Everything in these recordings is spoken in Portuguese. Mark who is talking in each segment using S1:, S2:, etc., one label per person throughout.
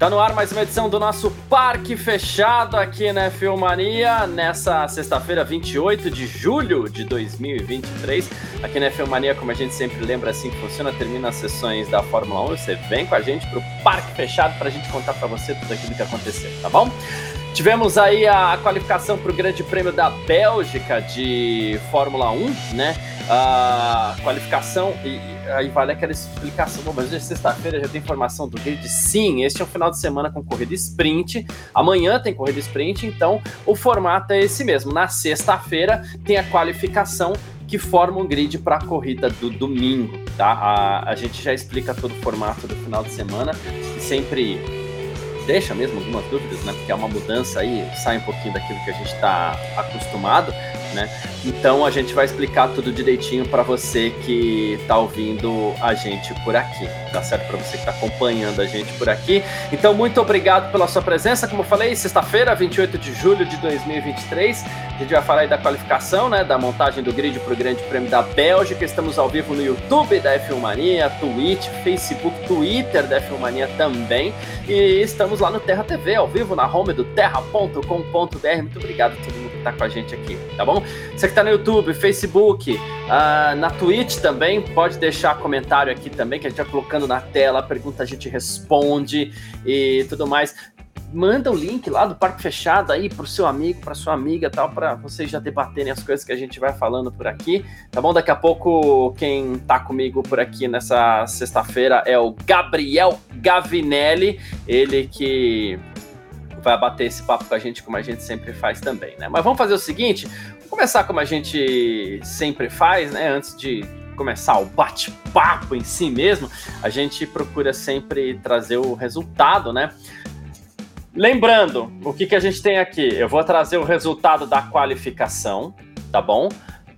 S1: Tá no ar mais uma edição do nosso Parque Fechado aqui na Filmania, nessa sexta-feira, 28 de julho de 2023. Aqui na Filmania, como a gente sempre lembra, assim que funciona, termina as sessões da Fórmula 1, você vem com a gente pro Parque Fechado pra gente contar para você tudo aquilo que aconteceu, tá bom? Tivemos aí a qualificação para o Grande Prêmio da Bélgica de Fórmula 1, né? A qualificação, e aí vale aquela explicação. Bom, mas hoje é sexta-feira já tem informação do grid. Sim, este é um final de semana com corrida sprint. Amanhã tem corrida sprint, então o formato é esse mesmo. Na sexta-feira tem a qualificação que forma um grid para a corrida do domingo, tá? A, a gente já explica todo o formato do final de semana, sempre deixa mesmo algumas dúvidas, né? Porque é uma mudança aí, sai um pouquinho daquilo que a gente está acostumado, né? Então a gente vai explicar tudo direitinho para você que está ouvindo a gente por aqui, tá certo? Para você que está acompanhando a gente por aqui. Então muito obrigado pela sua presença. Como eu falei, sexta-feira, 28 de julho de 2023, a gente vai falar aí da qualificação, né? Da montagem do grid para o Grande Prêmio da Bélgica. Estamos ao vivo no YouTube da F1 Mania, Twitch, Facebook, Twitter da F1 Mania também. E estamos lá no Terra TV, ao vivo na home do terra.com.br. Muito obrigado a todo mundo está com a gente aqui, tá bom? Você que está no YouTube, Facebook, uh, na Twitch também, pode deixar comentário aqui também, que a gente vai colocando na tela, pergunta a gente responde e tudo mais. Manda o link lá do Parque Fechado aí pro seu amigo, para sua amiga tal, para vocês já debaterem as coisas que a gente vai falando por aqui, tá bom? Daqui a pouco quem tá comigo por aqui nessa sexta-feira é o Gabriel Gavinelli, ele que vai bater esse papo com a gente, como a gente sempre faz também, né? Mas vamos fazer o seguinte: começar como a gente sempre faz, né? Antes de começar o bate-papo em si mesmo, a gente procura sempre trazer o resultado, né? Lembrando, o que, que a gente tem aqui? Eu vou trazer o resultado da qualificação, tá bom?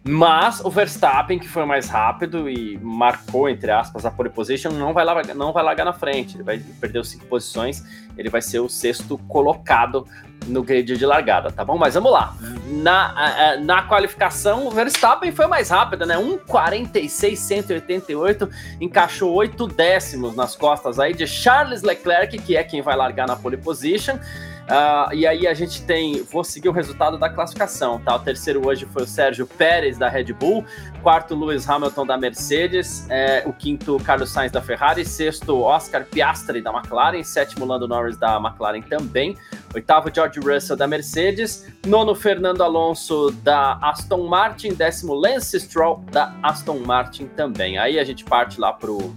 S1: Mas o Verstappen, que foi mais rápido e marcou, entre aspas, a pole position, não vai, largar, não vai largar na frente. Ele vai perder cinco posições, ele vai ser o sexto colocado no grid de largada, tá bom? Mas vamos lá. Na, na qualificação, o Verstappen foi mais rápido, né? 1,46,188, encaixou oito décimos nas costas aí de Charles Leclerc, que é quem vai largar na pole position. Uh, e aí a gente tem, vou seguir o resultado da classificação, tá? O terceiro hoje foi o Sérgio Pérez da Red Bull, quarto Lewis Hamilton da Mercedes, é, o quinto Carlos Sainz da Ferrari, sexto Oscar Piastri da McLaren, sétimo Lando Norris da McLaren também, oitavo George Russell da Mercedes, nono Fernando Alonso da Aston Martin, décimo Lance Stroll da Aston Martin também. Aí a gente parte lá pro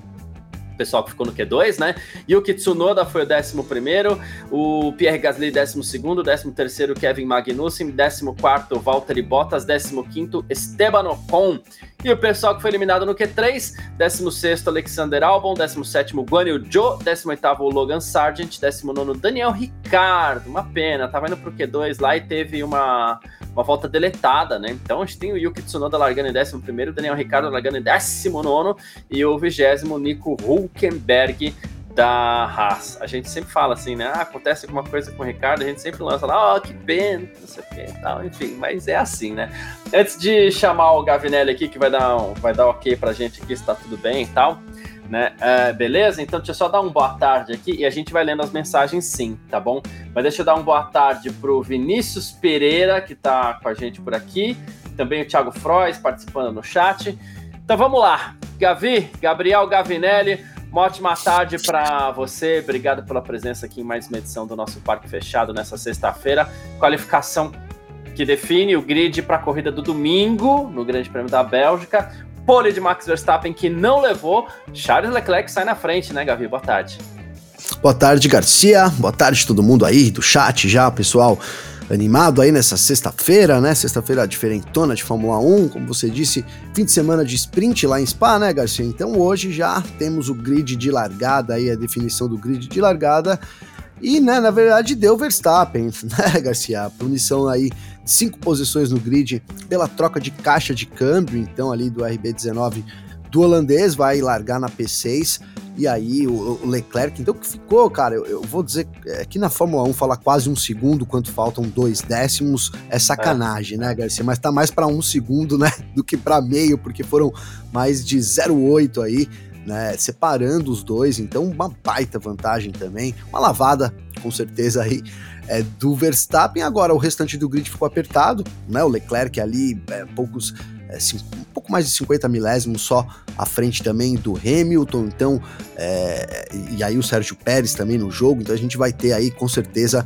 S1: pessoal que ficou no Q2, né? Yuki Tsunoda foi o 11, o Pierre Gasly, 12, 13 Kevin Magnussen, 14 Valtteri Bottas, 15 Esteban Ocon. E o pessoal que foi eliminado no Q3, 16 Alexander Albon, 17 Guan Yu Zhou, 18 Logan Sargent, 19 Daniel Ricardo. Uma pena, tava indo pro Q2 lá e teve uma uma volta deletada, né? Então a gente tem o Yuki Tsunoda largando em 11, o Daniel Ricardo largando em 19 e o 20 Nico Hulkenberg da Haas. A gente sempre fala assim, né? Ah, acontece alguma coisa com o Ricardo, a gente sempre lança lá, ó, oh, que pena, não sei o que tal, enfim, mas é assim, né? Antes de chamar o Gavinelli aqui, que vai dar, um, vai dar ok pra gente aqui se tá tudo bem e tal, né? Uh, beleza? Então deixa eu só dar um boa tarde aqui e a gente vai lendo as mensagens sim, tá bom? Mas deixa eu dar um boa tarde pro Vinícius Pereira, que tá com a gente por aqui, também o Thiago Frois participando no chat. Então vamos lá, Gavi, Gabriel Gavinelli, uma ótima tarde para você, obrigado pela presença aqui em mais uma edição do nosso Parque Fechado nessa sexta-feira. Qualificação que define o grid para a corrida do domingo no Grande Prêmio da Bélgica pole de Max Verstappen que não levou. Charles Leclerc sai na frente, né, Gavi? Boa tarde.
S2: Boa tarde, Garcia. Boa tarde todo mundo aí do chat já, pessoal animado aí nessa sexta-feira, né? Sexta-feira diferentona de Fórmula 1, como você disse, fim de semana de sprint lá em Spa, né, Garcia? Então hoje já temos o grid de largada aí, a definição do grid de largada. E, né, na verdade, deu Verstappen, né, Garcia? A punição aí cinco posições no grid pela troca de caixa de câmbio, então ali do RB19 do holandês, vai largar na P6 e aí o, o Leclerc, então que ficou, cara, eu, eu vou dizer é, que na Fórmula 1 falar quase um segundo quanto faltam dois décimos é sacanagem, é. né, Garcia? Mas tá mais para um segundo, né, do que para meio, porque foram mais de 0,8 aí, né, separando os dois, então uma baita vantagem também, uma lavada com certeza aí é, do Verstappen. Agora o restante do grid ficou apertado, né? O Leclerc ali, é, poucos é, um pouco mais de 50 milésimos só à frente também do Hamilton, então, é, e aí o Sérgio Pérez também no jogo, então a gente vai ter aí com certeza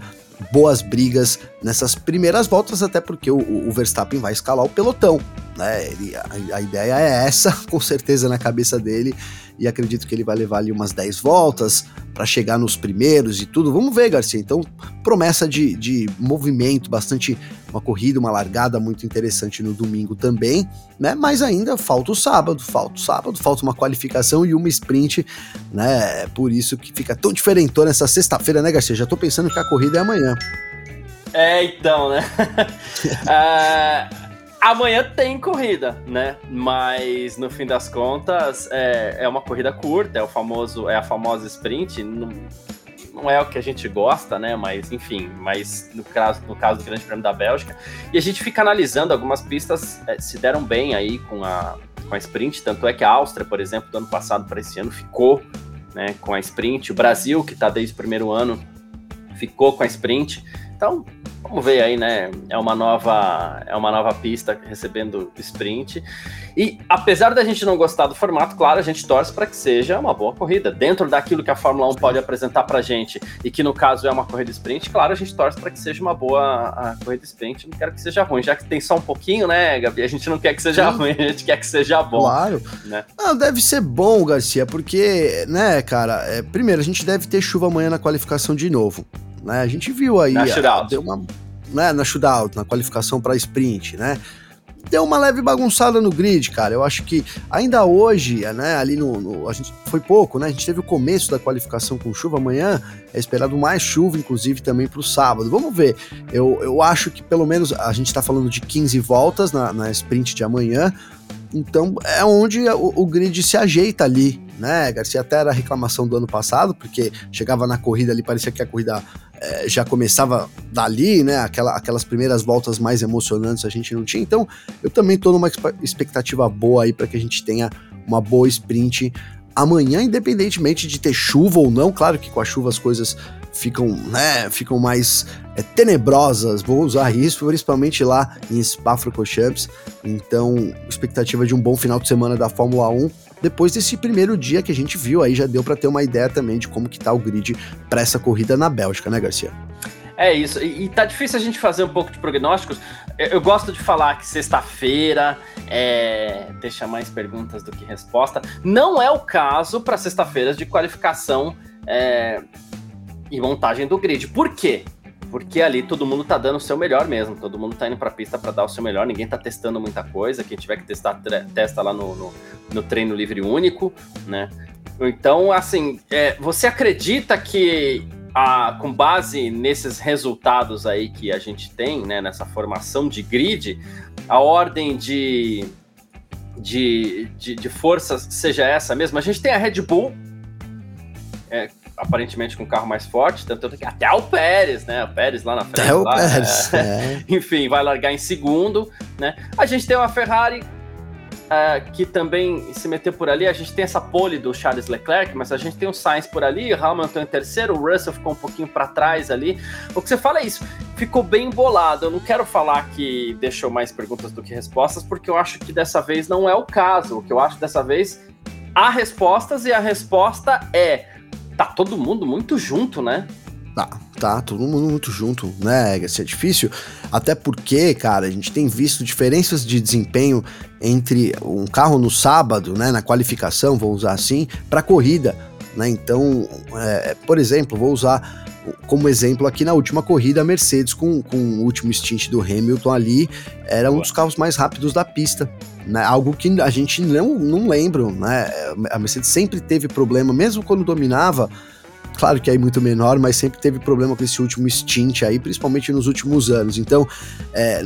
S2: boas brigas nessas primeiras voltas, até porque o, o Verstappen vai escalar o pelotão, né? Ele, a, a, ideia é essa, com certeza na cabeça dele, e acredito que ele vai levar ali umas 10 voltas para chegar nos primeiros e tudo. Vamos ver, Garcia. Então, promessa de, de movimento, bastante uma corrida, uma largada muito interessante no domingo também, né? Mas ainda falta o sábado, falta o sábado, falta uma qualificação e uma sprint, né? Por isso que fica tão diferentona essa sexta-feira, né, Garcia? Já tô pensando que a corrida é amanhã.
S1: É, então, né? uh... Amanhã tem corrida, né? Mas no fim das contas é, é uma corrida curta, é o famoso, é a famosa sprint. Não, não é o que a gente gosta, né? Mas enfim, mas no caso, no caso do Grande Prêmio da Bélgica. E a gente fica analisando algumas pistas é, se deram bem aí com a, com a sprint. Tanto é que a Áustria, por exemplo, do ano passado para esse ano ficou né, com a sprint. O Brasil, que está desde o primeiro ano, ficou com a sprint. Então, vamos ver aí, né? É uma nova, é uma nova pista recebendo sprint. E apesar da gente não gostar do formato, claro, a gente torce para que seja uma boa corrida. Dentro daquilo que a Fórmula 1 pode apresentar para gente, e que no caso é uma corrida sprint, claro, a gente torce para que seja uma boa corrida sprint. Não quero que seja ruim, já que tem só um pouquinho, né, Gabi? A gente não quer que seja Sim. ruim, a gente quer que seja bom.
S2: Claro. Né? Não, deve ser bom, Garcia, porque, né, cara, é, primeiro, a gente deve ter chuva amanhã na qualificação de novo. Né? A gente viu aí. Na
S1: shootout.
S2: Deu uma, né, na shootout, na qualificação para sprint, né? Deu uma leve bagunçada no grid, cara. Eu acho que ainda hoje, né, ali no, no, A gente foi pouco, né? A gente teve o começo da qualificação com chuva. Amanhã é esperado mais chuva, inclusive também para o sábado. Vamos ver. Eu, eu acho que pelo menos a gente está falando de 15 voltas na, na sprint de amanhã. Então é onde o, o, grid se ajeita ali, né? Garcia até era a reclamação do ano passado, porque chegava na corrida ali, parecia que a corrida é, já começava dali, né? Aquela, aquelas primeiras voltas mais emocionantes a gente não tinha. Então, eu também estou numa expectativa boa aí para que a gente tenha uma boa sprint amanhã, independentemente de ter chuva ou não. Claro que com a chuva as coisas ficam, né, ficam mais é, tenebrosas, vou usar isso, principalmente lá em Spa-Francorchamps. Então, expectativa de um bom final de semana da Fórmula 1 depois desse primeiro dia que a gente viu, aí já deu para ter uma ideia também de como que tá o grid para essa corrida na Bélgica, né, Garcia?
S1: É isso, e, e tá difícil a gente fazer um pouco de prognósticos. Eu, eu gosto de falar que sexta-feira é, deixa mais perguntas do que resposta. Não é o caso para sexta-feiras de qualificação é, e montagem do grid. Por quê? Porque ali todo mundo tá dando o seu melhor mesmo, todo mundo tá indo pra pista para dar o seu melhor, ninguém tá testando muita coisa, quem tiver que testar, testa lá no, no, no treino livre único, né? Então, assim, é, você acredita que a, com base nesses resultados aí que a gente tem, né, nessa formação de grid, a ordem de, de, de, de forças seja essa mesmo? A gente tem a Red Bull, é, aparentemente com um carro mais forte, tanto que até o Pérez, né? O Pérez lá na frente. Até o lá, Pérez. É, é. Enfim, vai largar em segundo, né? A gente tem uma Ferrari é, que também se meteu por ali. A gente tem essa pole do Charles Leclerc, mas a gente tem o Sainz por ali, o Hamilton em terceiro, o Russell ficou um pouquinho para trás ali. O que você fala é isso, ficou bem embolado. Eu não quero falar que deixou mais perguntas do que respostas, porque eu acho que dessa vez não é o caso. O que eu acho dessa vez há respostas e a resposta é tá todo mundo muito junto, né?
S2: Tá, tá, todo mundo muito junto, né? Isso é difícil, até porque, cara, a gente tem visto diferenças de desempenho entre um carro no sábado, né, na qualificação, vou usar assim, para corrida, né? Então, é, por exemplo, vou usar como exemplo aqui na última corrida, a Mercedes com, com o último stint do Hamilton ali, era um dos carros mais rápidos da pista, né? Algo que a gente não, não lembra, né? A Mercedes sempre teve problema, mesmo quando dominava, claro que aí muito menor, mas sempre teve problema com esse último stint aí, principalmente nos últimos anos. Então, é,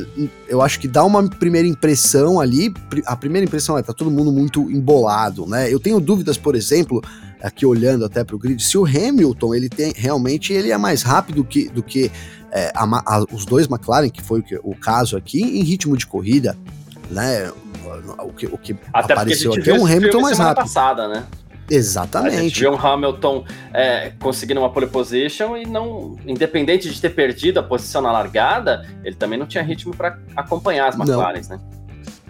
S2: eu acho que dá uma primeira impressão ali, a primeira impressão é tá todo mundo muito embolado, né? Eu tenho dúvidas, por exemplo, aqui olhando até para o grid, se o Hamilton ele tem realmente ele é mais rápido que, do que é, a, a, os dois McLaren, que foi o, que, o caso aqui, em ritmo de corrida, né? O que, o que
S1: Até apareceu aqui é um Hamilton mais rápido. Passada, né?
S2: Exatamente. A
S1: gente viu um Hamilton é, conseguindo uma pole position e não, independente de ter perdido a posição na largada, ele também não tinha ritmo para acompanhar as McLaren, né?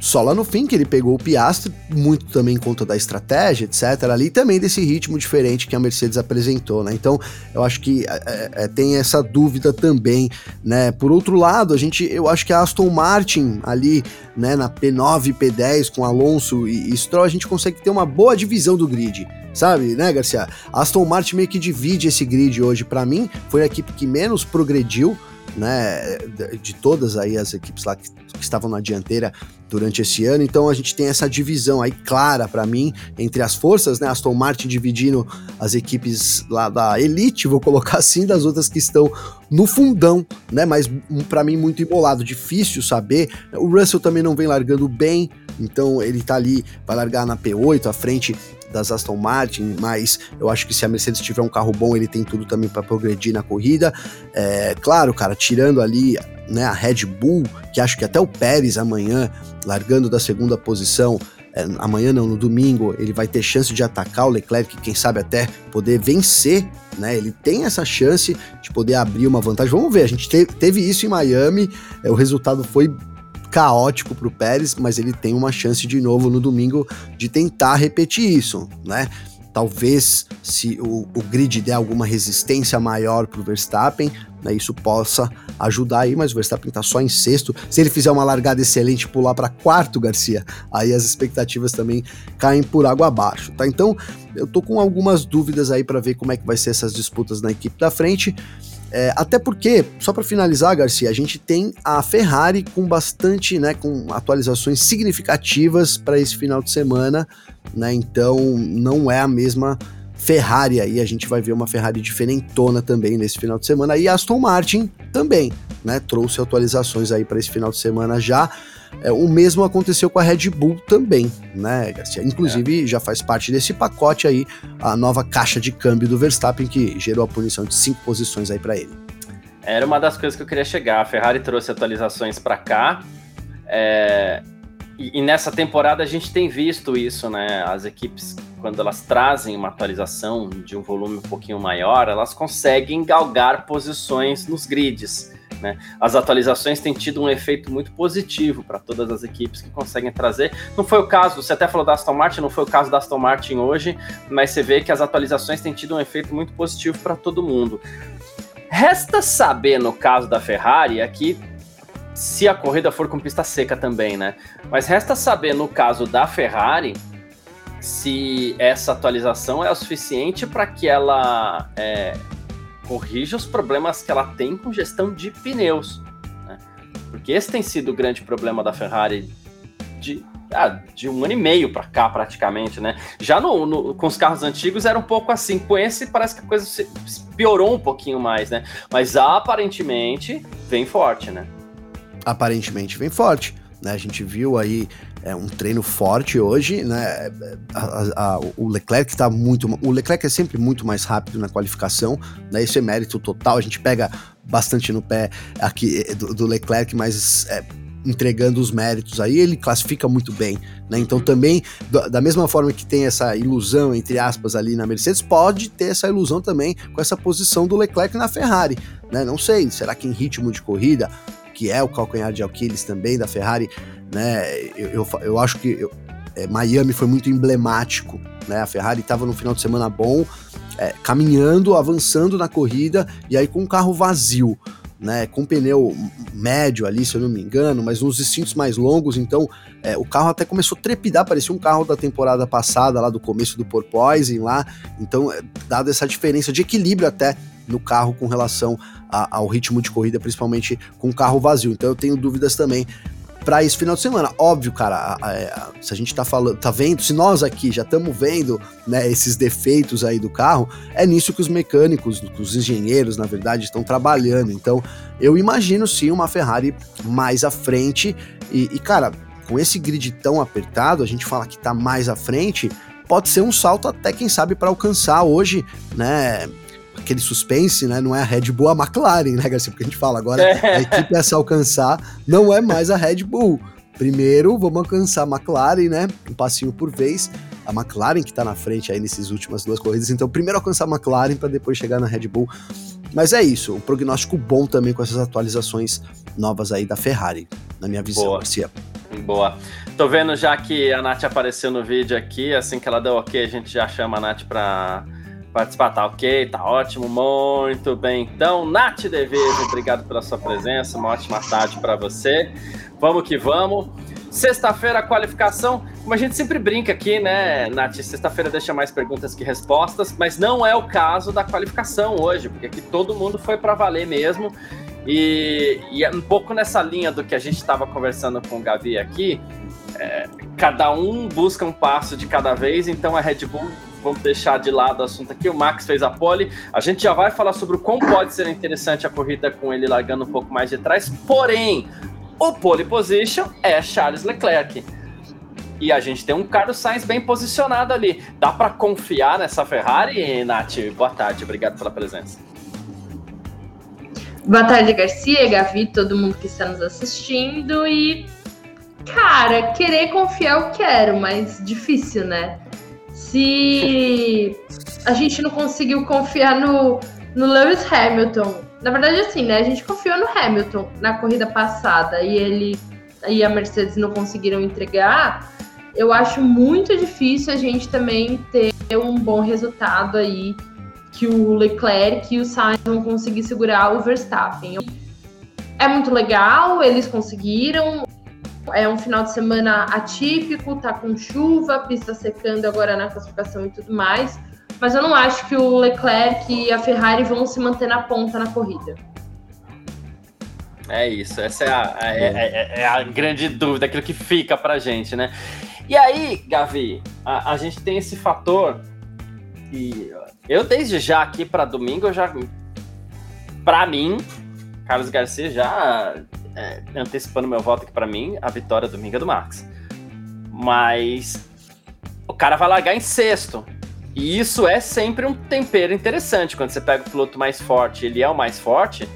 S2: Só lá no fim que ele pegou o Piastri, muito também em conta da estratégia, etc. Ali também desse ritmo diferente que a Mercedes apresentou, né? Então, eu acho que é, é, tem essa dúvida também, né? Por outro lado, a gente, eu acho que a Aston Martin ali, né, na P9 e P10 com Alonso e, e Stroll, a gente consegue ter uma boa divisão do grid sabe, né, Garcia? Aston Martin meio que divide esse grid hoje para mim, foi a equipe que menos progrediu, né, de todas aí as equipes lá que, que estavam na dianteira durante esse ano. Então a gente tem essa divisão aí clara para mim entre as forças, né? Aston Martin dividindo as equipes lá da elite, vou colocar assim, das outras que estão no fundão, né? Mas para mim muito embolado, difícil saber. O Russell também não vem largando bem, então ele tá ali, vai largar na P8 à frente das Aston Martin, mas eu acho que se a Mercedes tiver um carro bom, ele tem tudo também para progredir na corrida. É, claro, cara, tirando ali né, a Red Bull, que acho que até o Pérez amanhã, largando da segunda posição, é, amanhã não, no domingo, ele vai ter chance de atacar o Leclerc, quem sabe até poder vencer, né? Ele tem essa chance de poder abrir uma vantagem. Vamos ver, a gente te, teve isso em Miami, é, o resultado foi caótico para o Pérez, mas ele tem uma chance de novo no domingo de tentar repetir isso, né? Talvez se o, o grid der alguma resistência maior para o Verstappen, né, isso possa ajudar aí, mas o Verstappen está só em sexto. Se ele fizer uma largada excelente pular para quarto, Garcia, aí as expectativas também caem por água abaixo, tá? Então, eu tô com algumas dúvidas aí para ver como é que vai ser essas disputas na equipe da frente. É, até porque, só para finalizar, Garcia, a gente tem a Ferrari com bastante, né, com atualizações significativas para esse final de semana, né? Então não é a mesma Ferrari aí, a gente vai ver uma Ferrari diferentona também nesse final de semana. E Aston Martin também, né? Trouxe atualizações aí para esse final de semana já. É, o mesmo aconteceu com a Red Bull também, né, Garcia? Inclusive, é. já faz parte desse pacote aí a nova caixa de câmbio do Verstappen, que gerou a punição de cinco posições aí para ele.
S1: Era uma das coisas que eu queria chegar. A Ferrari trouxe atualizações para cá. É... E, e, nessa temporada a gente tem visto isso, né? As equipes, quando elas trazem uma atualização de um volume um pouquinho maior, elas conseguem galgar posições nos grids. Né? As atualizações têm tido um efeito muito positivo para todas as equipes que conseguem trazer. Não foi o caso, você até falou da Aston Martin, não foi o caso da Aston Martin hoje, mas você vê que as atualizações têm tido um efeito muito positivo para todo mundo. Resta saber no caso da Ferrari aqui se a corrida for com pista seca também, né? Mas resta saber no caso da Ferrari se essa atualização é o suficiente para que ela é, corrija os problemas que ela tem com gestão de pneus. Né? Porque esse tem sido o grande problema da Ferrari de, ah, de um ano e meio para cá, praticamente, né? Já no, no, com os carros antigos era um pouco assim. Com esse parece que a coisa se, piorou um pouquinho mais, né? Mas aparentemente vem forte, né?
S2: Aparentemente vem forte. Né? A gente viu aí é, um treino forte hoje, né? A, a, o Leclerc está muito. O Leclerc é sempre muito mais rápido na qualificação, né? Isso é mérito total. A gente pega bastante no pé aqui eh, do, do Leclerc, mas é, entregando os méritos aí, ele classifica muito bem, né? Então também, da mesma forma que tem essa ilusão, entre aspas, ali na Mercedes, pode ter essa ilusão também com essa posição do Leclerc na Ferrari, né? Não sei, será que em ritmo de corrida que é o calcanhar de Aquiles também da Ferrari, né? Eu, eu, eu acho que eu, é, Miami foi muito emblemático, né? A Ferrari estava no final de semana bom, é, caminhando, avançando na corrida e aí com um carro vazio. Né, com pneu médio ali, se eu não me engano, mas nos instintos mais longos, então é, o carro até começou a trepidar, parecia um carro da temporada passada, lá do começo do Porpoising lá, então, é, dada essa diferença de equilíbrio até no carro com relação a, ao ritmo de corrida, principalmente com o carro vazio. Então eu tenho dúvidas também para esse final de semana. Óbvio, cara, a, a, se a gente tá falando, tá vendo, se nós aqui já estamos vendo, né, esses defeitos aí do carro, é nisso que os mecânicos, os engenheiros, na verdade, estão trabalhando. Então, eu imagino sim uma Ferrari mais à frente e, e cara, com esse grid tão apertado, a gente fala que tá mais à frente, pode ser um salto até quem sabe para alcançar hoje, né, aquele suspense, né? Não é a Red Bull, a McLaren, né, Garcia? Porque a gente fala agora, é. a equipe a se alcançar não é mais a Red Bull. Primeiro, vamos alcançar a McLaren, né? Um passinho por vez. A McLaren que tá na frente aí nessas últimas duas corridas. Então, primeiro alcançar a McLaren para depois chegar na Red Bull. Mas é isso, um prognóstico bom também com essas atualizações novas aí da Ferrari, na minha visão,
S1: Boa.
S2: Garcia.
S1: Boa. Tô vendo já que a Nath apareceu no vídeo aqui, assim que ela deu ok, a gente já chama a Nath para participar. Tá ok, tá ótimo, muito bem. Então, Nath Devejo, obrigado pela sua presença, uma ótima tarde para você. Vamos que vamos. Sexta-feira, qualificação. Como a gente sempre brinca aqui, né, Nath? Sexta-feira deixa mais perguntas que respostas, mas não é o caso da qualificação hoje, porque aqui todo mundo foi para valer mesmo. E, e, é um pouco nessa linha do que a gente estava conversando com o Gavi aqui, é, cada um busca um passo de cada vez, então a Red Bull vamos deixar de lado o assunto aqui. O Max fez a pole. A gente já vai falar sobre o quão pode ser interessante a corrida com ele largando um pouco mais de trás. Porém, o pole position é Charles Leclerc. E a gente tem um Carlos Sainz bem posicionado ali. Dá para confiar nessa Ferrari, Nath? Boa tarde, obrigado pela presença.
S3: Boa tarde, Garcia, Gavi, todo mundo que está nos assistindo. E, cara, querer confiar eu quero, mas difícil, né? Se a gente não conseguiu confiar no, no Lewis Hamilton. Na verdade, assim, né? A gente confiou no Hamilton na corrida passada e ele e a Mercedes não conseguiram entregar. Eu acho muito difícil a gente também ter um bom resultado aí que o Leclerc e o Sainz vão conseguir segurar o Verstappen. É muito legal, eles conseguiram. É um final de semana atípico, tá com chuva, pista secando agora na classificação e tudo mais. Mas eu não acho que o Leclerc e a Ferrari vão se manter na ponta na corrida.
S1: É isso, essa é a, é, é, é a grande dúvida, aquilo que fica pra gente, né? E aí, Gavi, a, a gente tem esse fator e eu desde já aqui para domingo, eu já para mim, Carlos Garcia já é, antecipando meu voto aqui para mim, a vitória domingo é do Max. Mas o cara vai largar em sexto. E isso é sempre um tempero interessante. Quando você pega o piloto mais forte, ele é o mais forte,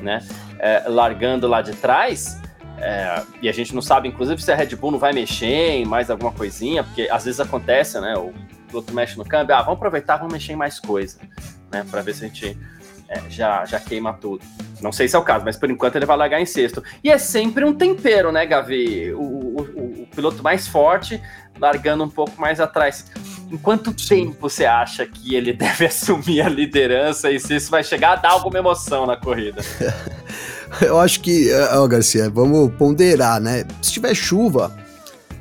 S1: né? É, largando lá de trás. É, e a gente não sabe, inclusive, se a Red Bull não vai mexer em mais alguma coisinha, porque às vezes acontece, né? O piloto mexe no câmbio, ah, vamos aproveitar, vamos mexer em mais coisa, né? Para ver se a gente é, já, já queima tudo. Não sei se é o caso, mas por enquanto ele vai largar em sexto. E é sempre um tempero, né, Gavi? O, o, o, o piloto mais forte largando um pouco mais atrás. Em quanto tempo você acha que ele deve assumir a liderança e se isso vai chegar a dar alguma emoção na corrida?
S2: Eu acho que, ó, Garcia, vamos ponderar, né? Se tiver chuva,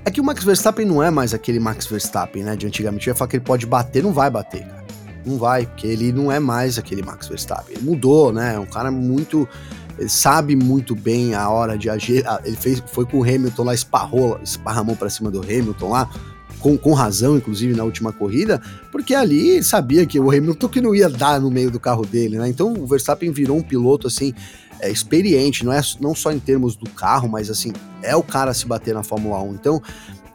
S2: é que o Max Verstappen não é mais aquele Max Verstappen, né? De antigamente. Eu ia falar que ele pode bater, não vai bater, cara. Não vai, porque ele não é mais aquele Max Verstappen. Ele mudou, né? É um cara muito. Ele sabe muito bem a hora de agir. Ah, ele fez, foi com o Hamilton lá, esparrou, esparramou para cima do Hamilton lá. Com, com, razão, inclusive, na última corrida, porque ali sabia que o Hamilton que não ia dar no meio do carro dele, né? Então o Verstappen virou um piloto assim. É, experiente, não é não só em termos do carro, mas assim, é o cara a se bater na Fórmula 1. Então,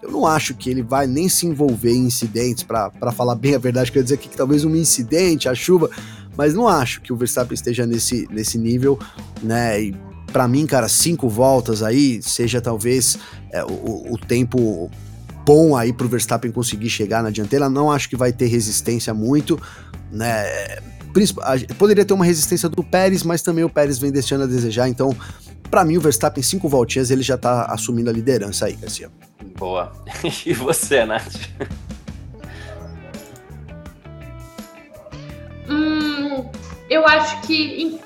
S2: eu não acho que ele vai nem se envolver em incidentes, para falar bem a verdade, quer dizer aqui que talvez um incidente, a chuva, mas não acho que o Verstappen esteja nesse, nesse nível, né? E para mim, cara, cinco voltas aí seja talvez é, o, o tempo bom aí pro Verstappen conseguir chegar na dianteira. Não acho que vai ter resistência muito, né? Poderia ter uma resistência do Pérez, mas também o Pérez vem deixando a desejar. Então, para mim, o Verstappen, cinco voltinhas, ele já tá assumindo a liderança aí, Garcia.
S1: Boa. E você, Nath?
S3: Hum, eu acho que.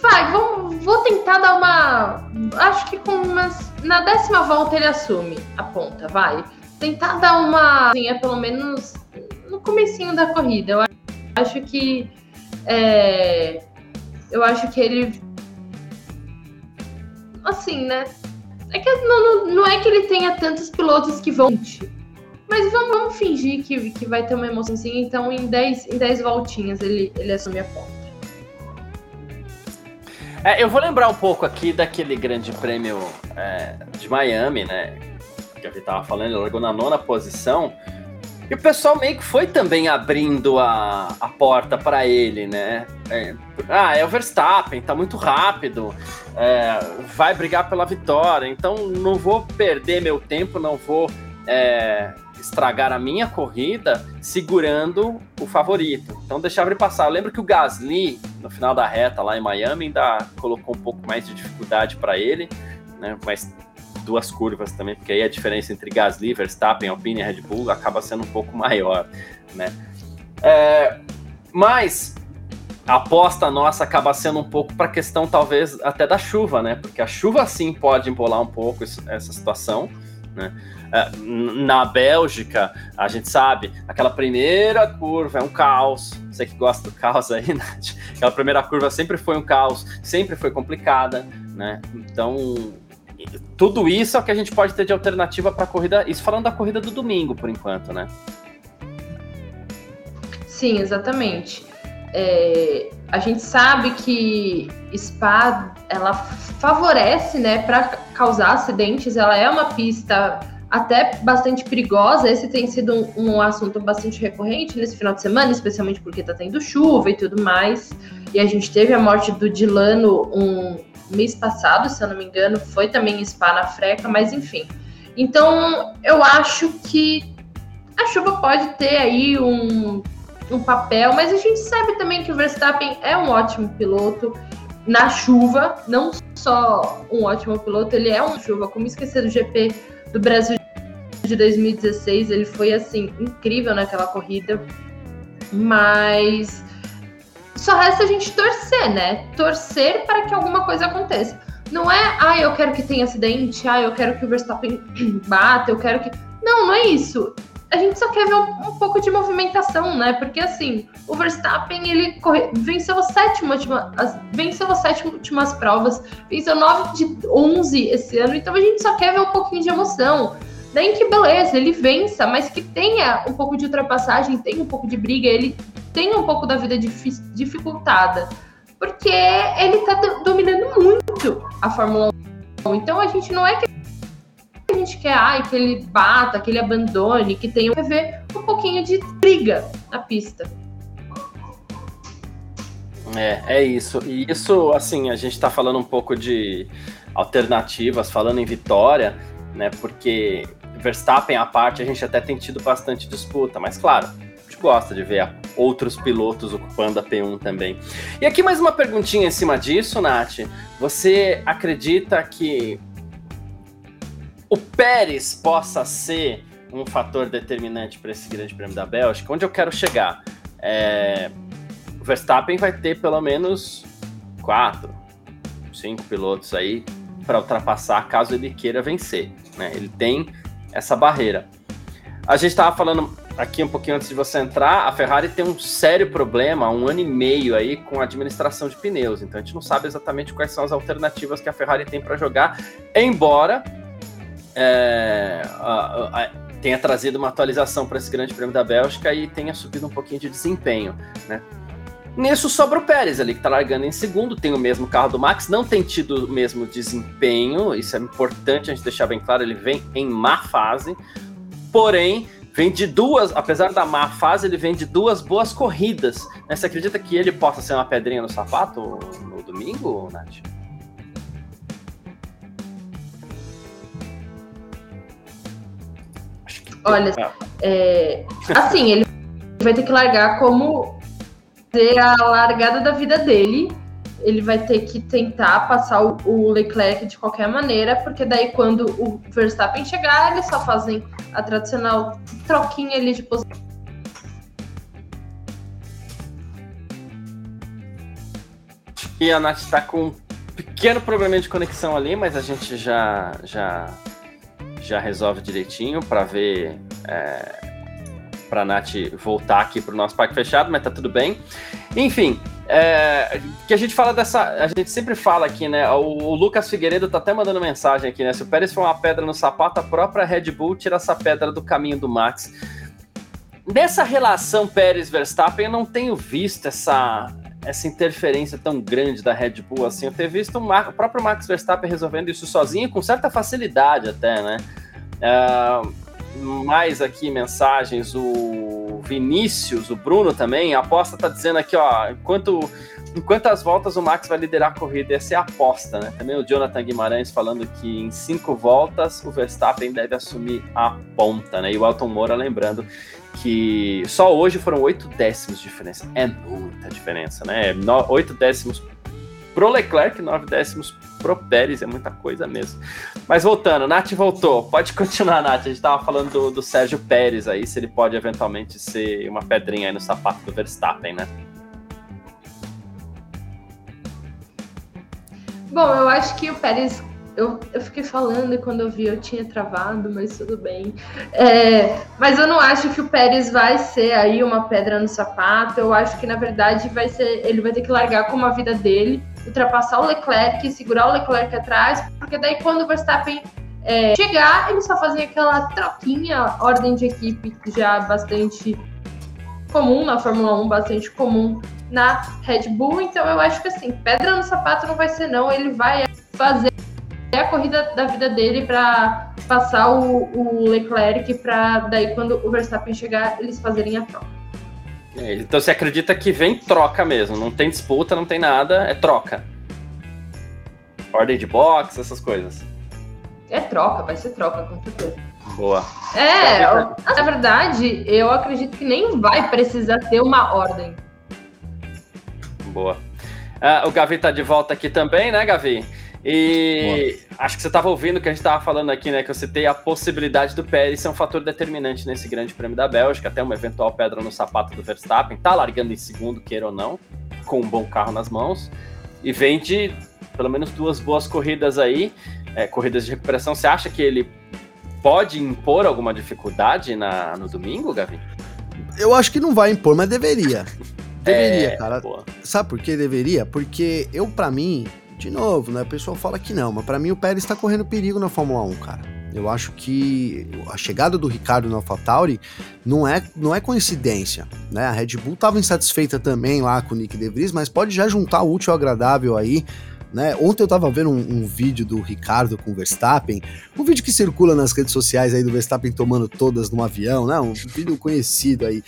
S3: Vai, vou, vou tentar dar uma. Acho que com umas. Na décima volta ele assume a ponta, vai. Tentar dar uma. Assim, é pelo menos no comecinho da corrida. Eu acho que. É, eu acho que ele. Assim, né? É que não, não é que ele tenha tantos pilotos que vão. Mas vamos, vamos fingir que, que vai ter uma emoçãozinha. Então, em 10 em dez voltinhas, ele, ele assume a ponta.
S1: É, eu vou lembrar um pouco aqui daquele grande prêmio é, de Miami, né? Que a gente tava falando, ele largou na nona posição. E o pessoal meio que foi também abrindo a, a porta para ele, né? É, ah, é o Verstappen, tá muito rápido, é, vai brigar pela vitória, então não vou perder meu tempo, não vou é, estragar a minha corrida segurando o favorito. Então deixava ele passar. Eu lembro que o Gasly, no final da reta lá em Miami, ainda colocou um pouco mais de dificuldade para ele, né? Mas duas curvas também, porque aí a diferença entre Gasly, Verstappen, Alpine e Red Bull acaba sendo um pouco maior, né? É, mas a aposta nossa acaba sendo um pouco para a questão, talvez, até da chuva, né? Porque a chuva sim pode embolar um pouco essa situação, né? É, na Bélgica, a gente sabe, aquela primeira curva é um caos. Você que gosta do caos aí, Nath. Aquela primeira curva sempre foi um caos, sempre foi complicada, né? Então, tudo isso é o que a gente pode ter de alternativa para a corrida. Isso falando da corrida do domingo, por enquanto, né?
S3: Sim, exatamente. É, a gente sabe que Spa ela favorece, né, para causar acidentes. Ela é uma pista até bastante perigosa. Esse tem sido um, um, assunto bastante recorrente nesse final de semana, especialmente porque tá tendo chuva e tudo mais. E a gente teve a morte do Dilano um mês passado, se eu não me engano, foi também Spa na Freca, mas enfim. Então, eu acho que a chuva pode ter aí um, um papel, mas a gente sabe também que o Verstappen é um ótimo piloto na chuva, não só um ótimo piloto, ele é um chuva. Como esquecer do GP do Brasil de 2016, ele foi assim incrível naquela corrida, mas só resta a gente torcer, né? Torcer para que alguma coisa aconteça. Não é, ah, eu quero que tenha acidente, ah, eu quero que o Verstappen bata, eu quero que. Não, não é isso. A gente só quer ver um, um pouco de movimentação, né? Porque assim, o Verstappen ele corre... venceu as sete venceu as sete últimas provas, venceu nove de onze esse ano, então a gente só quer ver um pouquinho de emoção. Daí que beleza, ele vença, mas que tenha um pouco de ultrapassagem, tenha um pouco de briga, ele tenha um pouco da vida dificultada. Porque ele tá dominando muito a Fórmula 1. Então a gente não é que a gente quer ai, que ele bata, que ele abandone, que tenha ver um pouquinho de briga na pista.
S1: É, é isso. E isso, assim, a gente tá falando um pouco de alternativas, falando em vitória, né? Porque Verstappen à parte, a gente até tem tido bastante disputa, mas claro, a gente gosta de ver outros pilotos ocupando a P1 também. E aqui mais uma perguntinha em cima disso, Nath. Você acredita que o Pérez possa ser um fator determinante para esse Grande Prêmio da Bélgica? Onde eu quero chegar? É... O Verstappen vai ter pelo menos quatro, cinco pilotos aí para ultrapassar caso ele queira vencer. Né? Ele tem essa barreira. A gente estava falando aqui um pouquinho antes de você entrar, a Ferrari tem um sério problema, um ano e meio aí com a administração de pneus. Então a gente não sabe exatamente quais são as alternativas que a Ferrari tem para jogar, embora é, a, a, tenha trazido uma atualização para esse Grande Prêmio da Bélgica e tenha subido um pouquinho de desempenho, né? Nisso sobra o Pérez ali, que tá largando em segundo, tem o mesmo carro do Max, não tem tido o mesmo desempenho, isso é importante a gente deixar bem claro, ele vem em má fase, porém, vem de duas, apesar da má fase, ele vem de duas boas corridas. Né? Você acredita que ele possa ser uma pedrinha no sapato no domingo, Nath?
S3: Olha, é, assim, ele vai ter que largar como ser a largada da vida dele. Ele vai ter que tentar passar o, o Leclerc de qualquer maneira, porque daí quando o Verstappen chegar, eles só fazem a tradicional troquinha ali de posição.
S1: E a Nath está com um pequeno problema de conexão ali, mas a gente já já já resolve direitinho para ver é, para a Nath voltar aqui para o nosso parque fechado, mas tá tudo bem. Enfim, É, que a gente fala dessa. A gente sempre fala aqui, né? O, o, Lucas Figueiredo tá até mandando mensagem aqui, né? Se o Pérez for uma pedra no sapato, a própria Red Bull tira essa pedra do caminho do Max. Nessa relação Pérez-Verstappen, eu não tenho visto essa, essa interferência tão grande da Red Bull assim. Eu tenho visto o, próprio Max Verstappen resolvendo isso sozinho, com certa facilidade até, né? Uh, mais aqui mensagens, o Vinícius, o Bruno também, a aposta tá dizendo aqui, ó, enquanto em quantas voltas o Max vai liderar a corrida? Essa é a aposta, né? Também o Jonathan Guimarães falando que em cinco voltas o Verstappen deve assumir a ponta, né? E o Elton Moura lembrando que só hoje foram oito décimos de diferença. É muita diferença, né? Oito décimos pro Leclerc, nove décimos pro Pérez, é muita coisa mesmo. Mas voltando, Nath voltou. Pode continuar, Nath. A gente tava falando do, do Sérgio Pérez aí, se ele pode eventualmente ser uma pedrinha aí no sapato do Verstappen, né?
S3: Bom, eu acho que o Pérez eu, eu fiquei falando e quando eu vi eu tinha travado, mas tudo bem. É, mas eu não acho que o Pérez vai ser aí uma pedra no sapato. Eu acho que na verdade vai ser, ele vai ter que largar como a vida dele, ultrapassar o Leclerc, segurar o Leclerc atrás, porque daí quando o Verstappen é, chegar, ele só fazem aquela troquinha, ordem de equipe já bastante comum na Fórmula 1, bastante comum na Red Bull. Então eu acho que assim, pedra no sapato não vai ser não, ele vai fazer a corrida da vida dele para passar o, o Leclerc para daí quando o Verstappen chegar eles fazerem a troca.
S1: É, então você acredita que vem troca mesmo, não tem disputa, não tem nada, é troca. Ordem de box, essas coisas.
S3: É troca, vai ser troca, com certeza.
S1: Boa.
S3: É, na verdade, eu acredito que nem vai precisar ter uma ordem.
S1: Boa. Ah, o Gavi tá de volta aqui também, né, Gavi? E Boa. acho que você estava ouvindo que a gente estava falando aqui, né? Que eu citei a possibilidade do Pérez ser um fator determinante nesse grande prêmio da Bélgica, até uma eventual pedra no sapato do Verstappen. Tá largando em segundo, queira ou não, com um bom carro nas mãos. E vem de pelo menos duas boas corridas aí, é, corridas de recuperação. Você acha que ele pode impor alguma dificuldade na, no domingo, Gavi?
S2: Eu acho que não vai impor, mas deveria. Deveria, é, cara. Boa. Sabe por que deveria? Porque eu, para mim, de novo, né? O pessoal fala que não, mas para mim o Pérez está correndo perigo na Fórmula 1, cara. Eu acho que a chegada do Ricardo no AlphaTauri não é, não é coincidência, né? A Red Bull estava insatisfeita também lá com o Nick De Vries, mas pode já juntar o útil ao agradável aí, né? Ontem eu tava vendo um, um, vídeo do Ricardo com o Verstappen, um vídeo que circula nas redes sociais aí do Verstappen tomando todas num avião, né? Um vídeo conhecido aí.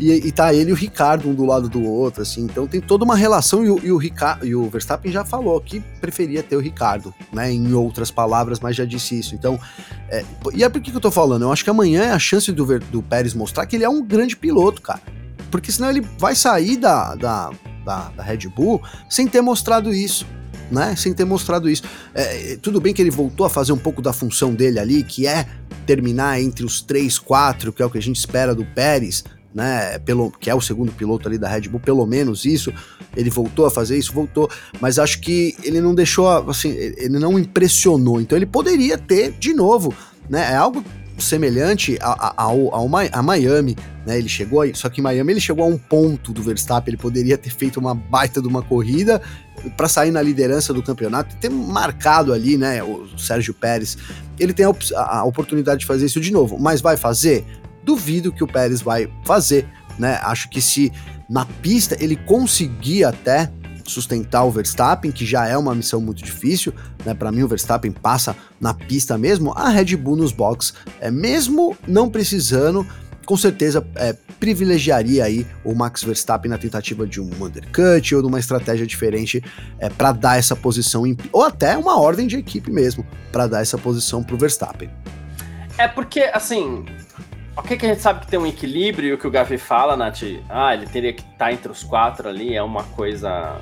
S2: E, e tá ele e o Ricardo um do lado do outro, assim. Então tem toda uma relação. E o, e o, e o Verstappen já falou que preferia ter o Ricardo, né? Em outras palavras, mas já disse isso. Então, é, e é por que, que eu tô falando? Eu acho que amanhã é a chance do, do Pérez mostrar que ele é um grande piloto, cara. Porque senão ele vai sair da, da, da, da Red Bull sem ter mostrado isso. Né, sem ter mostrado isso. É, tudo bem que ele voltou a fazer um pouco da função dele ali, que é terminar entre os três, quatro, que é o que a gente espera do Pérez, né? Pelo, que é o segundo piloto ali da Red Bull, pelo menos isso. Ele voltou a fazer isso, voltou, mas acho que ele não deixou, assim, ele não impressionou. Então ele poderia ter de novo, né? É algo semelhante ao, ao, a Miami, né? Ele chegou só que em Miami ele chegou a um ponto do Verstappen, ele poderia ter feito uma baita de uma corrida para sair na liderança do campeonato, ter marcado ali, né, o Sérgio Pérez. Ele tem a, a oportunidade de fazer isso de novo, mas vai fazer? Duvido que o Pérez vai fazer, né? Acho que se na pista ele conseguir até sustentar o Verstappen, que já é uma missão muito difícil, né? Para mim o Verstappen passa na pista mesmo, a Red Bull nos box, é mesmo não precisando, com certeza é, privilegiaria aí o Max Verstappen na tentativa de um undercut ou de uma estratégia diferente é, para dar essa posição em, ou até uma ordem de equipe mesmo para dar essa posição para o Verstappen.
S1: É porque assim Ok que a gente sabe que tem um equilíbrio, o que o Gavi fala, Nath, ah, ele teria que estar tá entre os quatro ali, é uma coisa...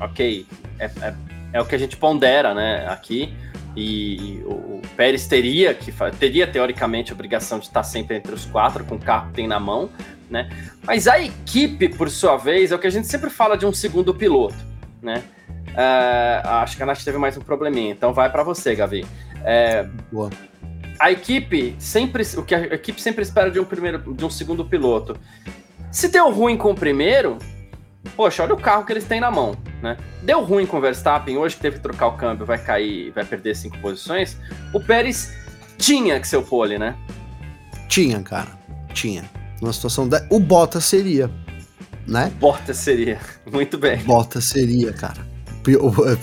S1: Ok, é, é, é o que a gente pondera, né, aqui, e o, o Pérez teria que teria teoricamente a obrigação de estar sempre entre os quatro com o carro que tem na mão, né? Mas a equipe, por sua vez, é o que a gente sempre fala de um segundo piloto, né? É, acho que a Nath teve mais um probleminha, então vai para você, Gavi. É, Boa a equipe sempre, o que a equipe sempre espera de um primeiro, de um segundo piloto. Se deu ruim com o primeiro, poxa, olha o carro que eles têm na mão, né? Deu ruim com o Verstappen hoje, que teve que trocar o câmbio, vai cair, vai perder cinco posições. O Pérez tinha que ser o pole, né?
S2: Tinha, cara. Tinha. Numa situação da... O Bottas seria, né?
S1: Bottas seria. Muito bem.
S2: Bottas seria, cara.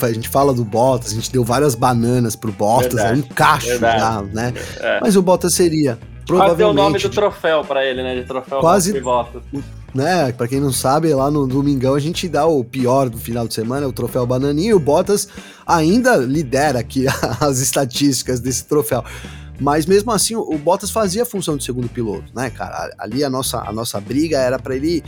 S2: A gente fala do Bottas, a gente deu várias bananas pro Bottas, verdade, é um cacho verdade. já, né? É. Mas o Bottas seria. Provavelmente. Quase
S1: o nome do troféu para ele, né? De troféu
S2: quase Bottas. Né, pra quem não sabe, lá no Domingão a gente dá o pior do final de semana, o troféu Bananinha, e o Bottas ainda lidera aqui as estatísticas desse troféu. Mas mesmo assim, o Bottas fazia a função de segundo piloto, né, cara? Ali a nossa, a nossa briga era para ele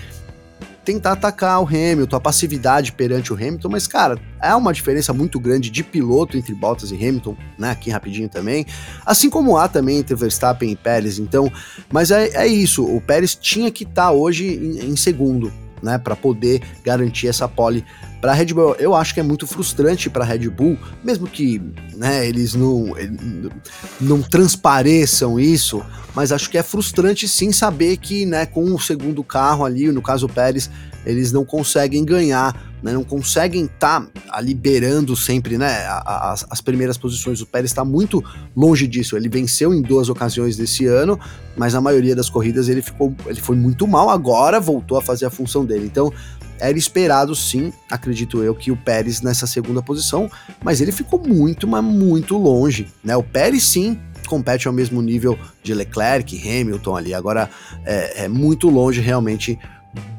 S2: tentar atacar o Hamilton, a passividade perante o Hamilton, mas, cara, é uma diferença muito grande de piloto entre Bottas e Hamilton, né? Aqui rapidinho também. Assim como há também entre Verstappen e Pérez, então. Mas é, é isso, o Pérez tinha que estar tá hoje em, em segundo, né, para poder garantir essa pole para Red Bull. Eu acho que é muito frustrante para Red Bull, mesmo que né, eles não, não transpareçam isso, mas acho que é frustrante sim saber que né, com o segundo carro ali, no caso o Pérez, eles não conseguem ganhar, né, não conseguem estar tá liberando sempre né, as, as primeiras posições. O Pérez está muito longe disso. Ele venceu em duas ocasiões desse ano, mas a maioria das corridas ele ficou, ele foi muito mal. Agora voltou a fazer a função dele. Então era esperado sim, acredito eu, que o Pérez nessa segunda posição, mas ele ficou muito, mas muito longe, né? O Pérez sim compete ao mesmo nível de Leclerc, Hamilton ali, agora é, é muito longe realmente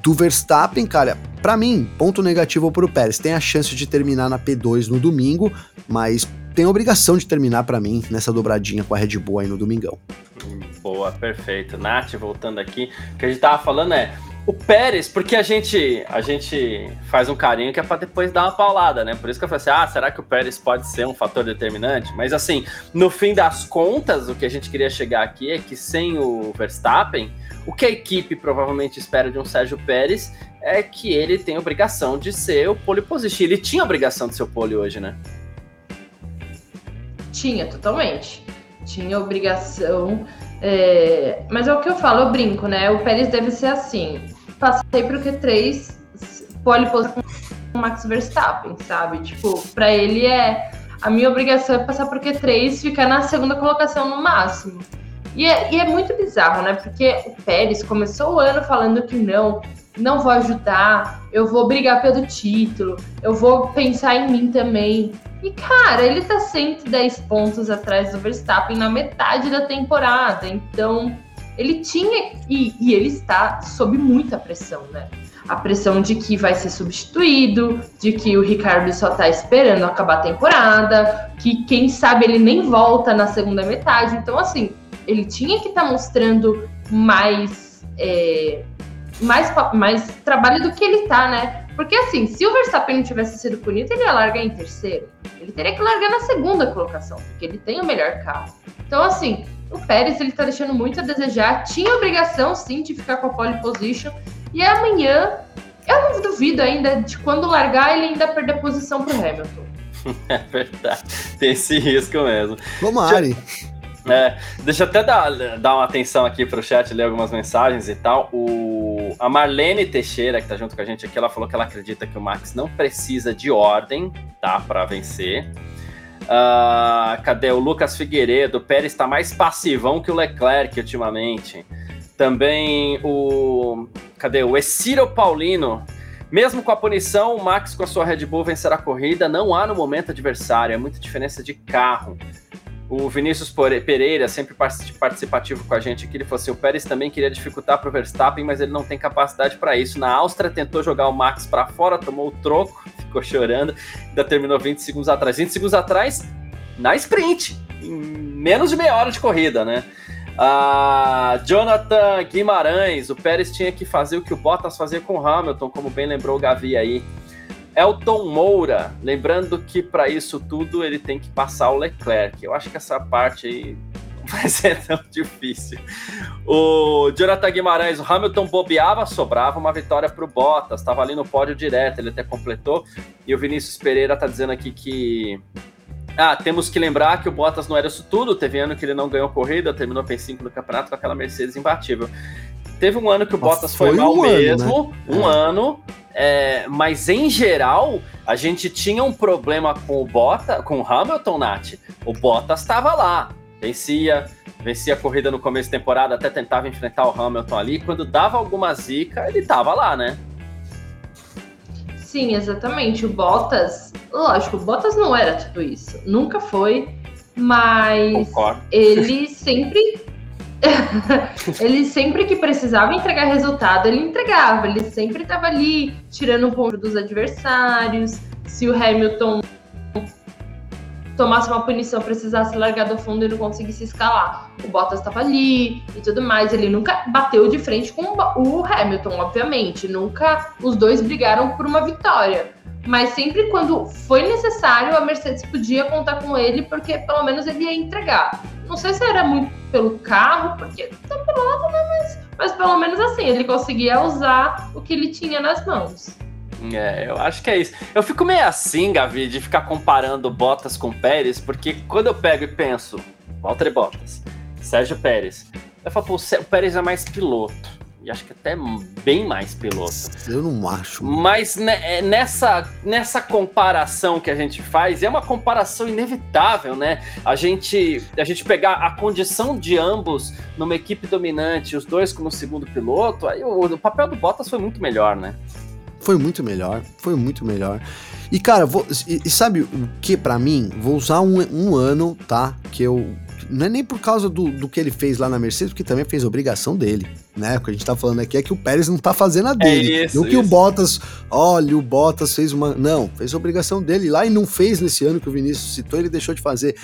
S2: do Verstappen, cara. Para mim, ponto negativo pro Pérez, tem a chance de terminar na P2 no domingo, mas tem a obrigação de terminar para mim nessa dobradinha com a Red Bull aí no domingão.
S1: Boa, perfeito. Nath, voltando aqui, o que a gente tava falando é o Pérez, porque a gente a gente faz um carinho que é para depois dar uma paulada, né? Por isso que eu falei assim: ah, será que o Pérez pode ser um fator determinante? Mas assim, no fim das contas, o que a gente queria chegar aqui é que sem o Verstappen, o que a equipe provavelmente espera de um Sérgio Pérez é que ele tem obrigação de ser o pole position. Ele tinha obrigação de ser o pole hoje, né?
S3: Tinha, totalmente. Tinha obrigação. É... Mas é o que eu falo, eu brinco, né? O Pérez deve ser assim passei pro Q3 pole position com Max Verstappen, sabe? Tipo, para ele é a minha obrigação é passar pro Q3 ficar na segunda colocação no máximo. E é, e é muito bizarro, né? Porque o Pérez começou o ano falando que não, não vou ajudar, eu vou brigar pelo título, eu vou pensar em mim também. E, cara, ele tá 110 pontos atrás do Verstappen na metade da temporada. Então, ele tinha e, e ele está sob muita pressão, né? A pressão de que vai ser substituído, de que o Ricardo só está esperando acabar a temporada, que quem sabe ele nem volta na segunda metade. Então, assim, ele tinha que estar tá mostrando mais, é, mais, mais trabalho do que ele tá, né? Porque assim, se o Verstappen não tivesse sido punido, ele ia largar em terceiro. Ele teria que largar na segunda colocação, porque ele tem o melhor carro. Então, assim, o Pérez ele tá deixando muito a desejar. Tinha obrigação, sim, de ficar com a pole position. E amanhã, eu não duvido ainda de quando largar ele ainda perder posição pro Hamilton.
S1: É verdade. Tem esse risco mesmo.
S2: Tomare.
S1: É, deixa eu até dar, dar uma atenção aqui pro chat, ler algumas mensagens e tal. O, a Marlene Teixeira, que tá junto com a gente aqui, ela falou que ela acredita que o Max não precisa de ordem, tá, para vencer. Uh, cadê o Lucas Figueiredo? O Pérez está mais passivão que o Leclerc ultimamente. Também o. Cadê? O Essiro Paulino. Mesmo com a punição, o Max com a sua Red Bull vencerá a corrida. Não há no momento adversário, é muita diferença de carro. O Vinícius Pereira, sempre participativo com a gente aqui, ele falou assim: o Pérez também queria dificultar para o Verstappen, mas ele não tem capacidade para isso. Na Áustria tentou jogar o Max para fora, tomou o troco, ficou chorando, ainda terminou 20 segundos atrás. 20 segundos atrás na sprint, em menos de meia hora de corrida, né? Ah, Jonathan Guimarães, o Pérez tinha que fazer o que o Bottas fazia com o Hamilton, como bem lembrou o Gavi aí. Elton Moura, lembrando que para isso tudo ele tem que passar o Leclerc. Eu acho que essa parte aí não vai ser tão difícil. O Jonathan Guimarães, o Hamilton bobeava, sobrava uma vitória para o Bottas, estava ali no pódio direto, ele até completou. E o Vinícius Pereira está dizendo aqui que ah, temos que lembrar que o Bottas não era isso tudo. Teve ano que ele não ganhou corrida, terminou P5 no campeonato com aquela Mercedes imbatível. Teve um ano que o Bottas foi, foi mal um mesmo, ano, né? um é. ano, é, mas em geral, a gente tinha um problema com o Bottas, com o Hamilton, Nath. O Bottas estava lá, vencia, vencia a corrida no começo da temporada, até tentava enfrentar o Hamilton ali. Quando dava alguma zica, ele estava lá, né?
S3: Sim, exatamente. O Bottas, lógico, o Bottas não era tudo isso, nunca foi, mas Concordo. ele sempre ele sempre que precisava entregar resultado, ele entregava. Ele sempre estava ali tirando ponto dos adversários. Se o Hamilton tomasse uma punição, precisasse largar do fundo e não conseguisse escalar, o Bottas estava ali e tudo mais. Ele nunca bateu de frente com o Hamilton, obviamente. Nunca os dois brigaram por uma vitória. Mas sempre quando foi necessário, a Mercedes podia contar com ele, porque pelo menos ele ia entregar. Não sei se era muito pelo carro, porque tá pronto, né? Mas, mas pelo menos assim, ele conseguia usar o que ele tinha nas mãos.
S1: É, eu acho que é isso. Eu fico meio assim, Gavi, de ficar comparando Bottas com Pérez, porque quando eu pego e penso, Walter Bottas, Sérgio Pérez, eu falo, pô, o Pérez é mais piloto e acho que até bem mais piloto.
S2: Eu não acho.
S1: Mas né, nessa, nessa comparação que a gente faz, é uma comparação inevitável, né? A gente, a gente pegar a condição de ambos numa equipe dominante, os dois como segundo piloto, aí o, o papel do Bottas foi muito melhor, né?
S2: Foi muito melhor, foi muito melhor. E cara, vou, e, e sabe o que para mim? Vou usar um, um ano, tá? Que eu não é nem por causa do, do que ele fez lá na Mercedes, porque também fez obrigação dele, né? O que a gente tá falando aqui é que o Pérez não tá fazendo a é dele. É isso, não que isso. o Bottas, olha, o Bottas fez uma. Não, fez obrigação dele lá e não fez nesse ano que o Vinícius citou, ele deixou de fazer.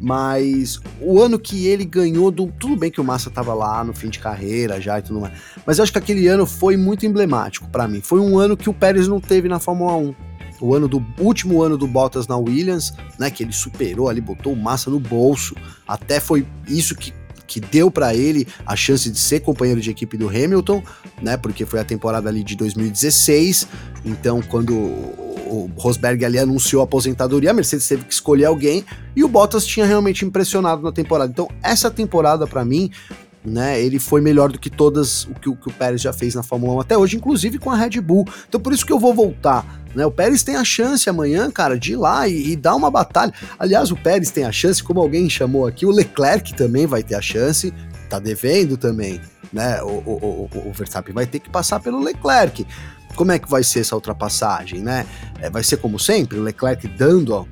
S2: Mas o ano que ele ganhou do. Tudo bem que o Massa tava lá no fim de carreira já e tudo mais. Mas eu acho que aquele ano foi muito emblemático para mim. Foi um ano que o Pérez não teve na Fórmula 1 o ano do último ano do Bottas na Williams, né, que ele superou ali, botou massa no bolso. Até foi isso que que deu para ele a chance de ser companheiro de equipe do Hamilton, né? Porque foi a temporada ali de 2016. Então, quando o Rosberg ali anunciou a aposentadoria, a Mercedes teve que escolher alguém e o Bottas tinha realmente impressionado na temporada. Então, essa temporada para mim né? Ele foi melhor do que todas o que, o que o Pérez já fez na Fórmula 1 até hoje, inclusive com a Red Bull. Então por isso que eu vou voltar. Né? O Pérez tem a chance amanhã, cara, de ir lá e, e dar uma batalha. Aliás, o Pérez tem a chance, como alguém chamou aqui, o Leclerc também vai ter a chance, tá devendo também. Né? O, o, o, o Verstappen vai ter que passar pelo Leclerc. Como é que vai ser essa ultrapassagem, né? É, vai ser como sempre, o Leclerc dando, ó,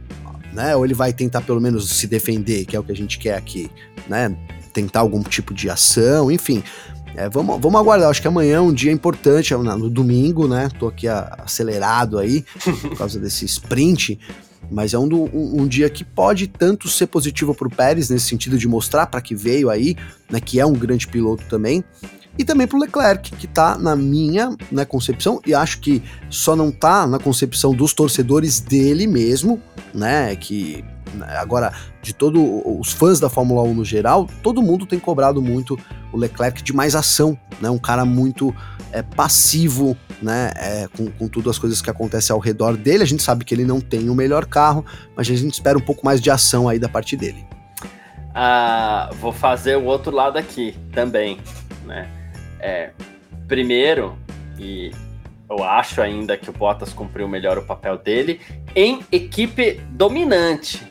S2: né? Ou ele vai tentar pelo menos se defender, que é o que a gente quer aqui, né? Tentar algum tipo de ação, enfim. É, vamos, vamos aguardar, acho que amanhã é um dia importante, é no domingo, né? Tô aqui acelerado aí, por causa desse sprint, mas é um, um, um, dia que pode tanto ser positivo para o Pérez, nesse sentido de mostrar para que veio aí, né? Que é um grande piloto também, e também para Leclerc, que está na minha né, concepção, e acho que só não está na concepção dos torcedores dele mesmo, né? Que agora, de todos os fãs da Fórmula 1 no geral, todo mundo tem cobrado muito o Leclerc de mais ação, né? Um cara muito é, passivo, né? É, com, com tudo as coisas que acontecem ao redor dele. A gente sabe que ele não tem o melhor carro, mas a gente espera um pouco mais de ação aí da parte dele.
S1: Ah, vou fazer o outro lado aqui também, né? É, primeiro, e eu acho ainda que o Bottas cumpriu melhor o papel dele em equipe dominante,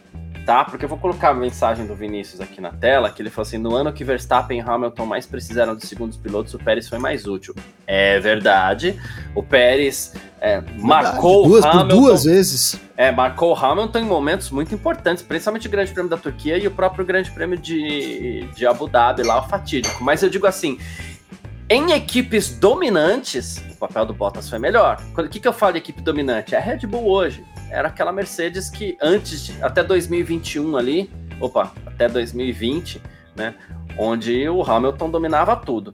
S1: Porque eu vou colocar a mensagem do Vinícius aqui na tela, que ele falou assim: no ano que Verstappen e Hamilton mais precisaram de segundos pilotos, o Pérez foi mais útil. É verdade. O Pérez é, marcou
S2: duas, Hamilton. Por duas vezes.
S1: É, marcou o Hamilton em momentos muito importantes, principalmente o Grande Prêmio da Turquia e o próprio Grande Prêmio de, de Abu Dhabi, lá o fatídico. Mas eu digo assim, em equipes dominantes, o papel do Bottas foi melhor. O que, que eu falo de equipe dominante? É a Red Bull hoje. Era aquela Mercedes que antes, de, até 2021 ali, opa, até 2020, né? Onde o Hamilton dominava tudo.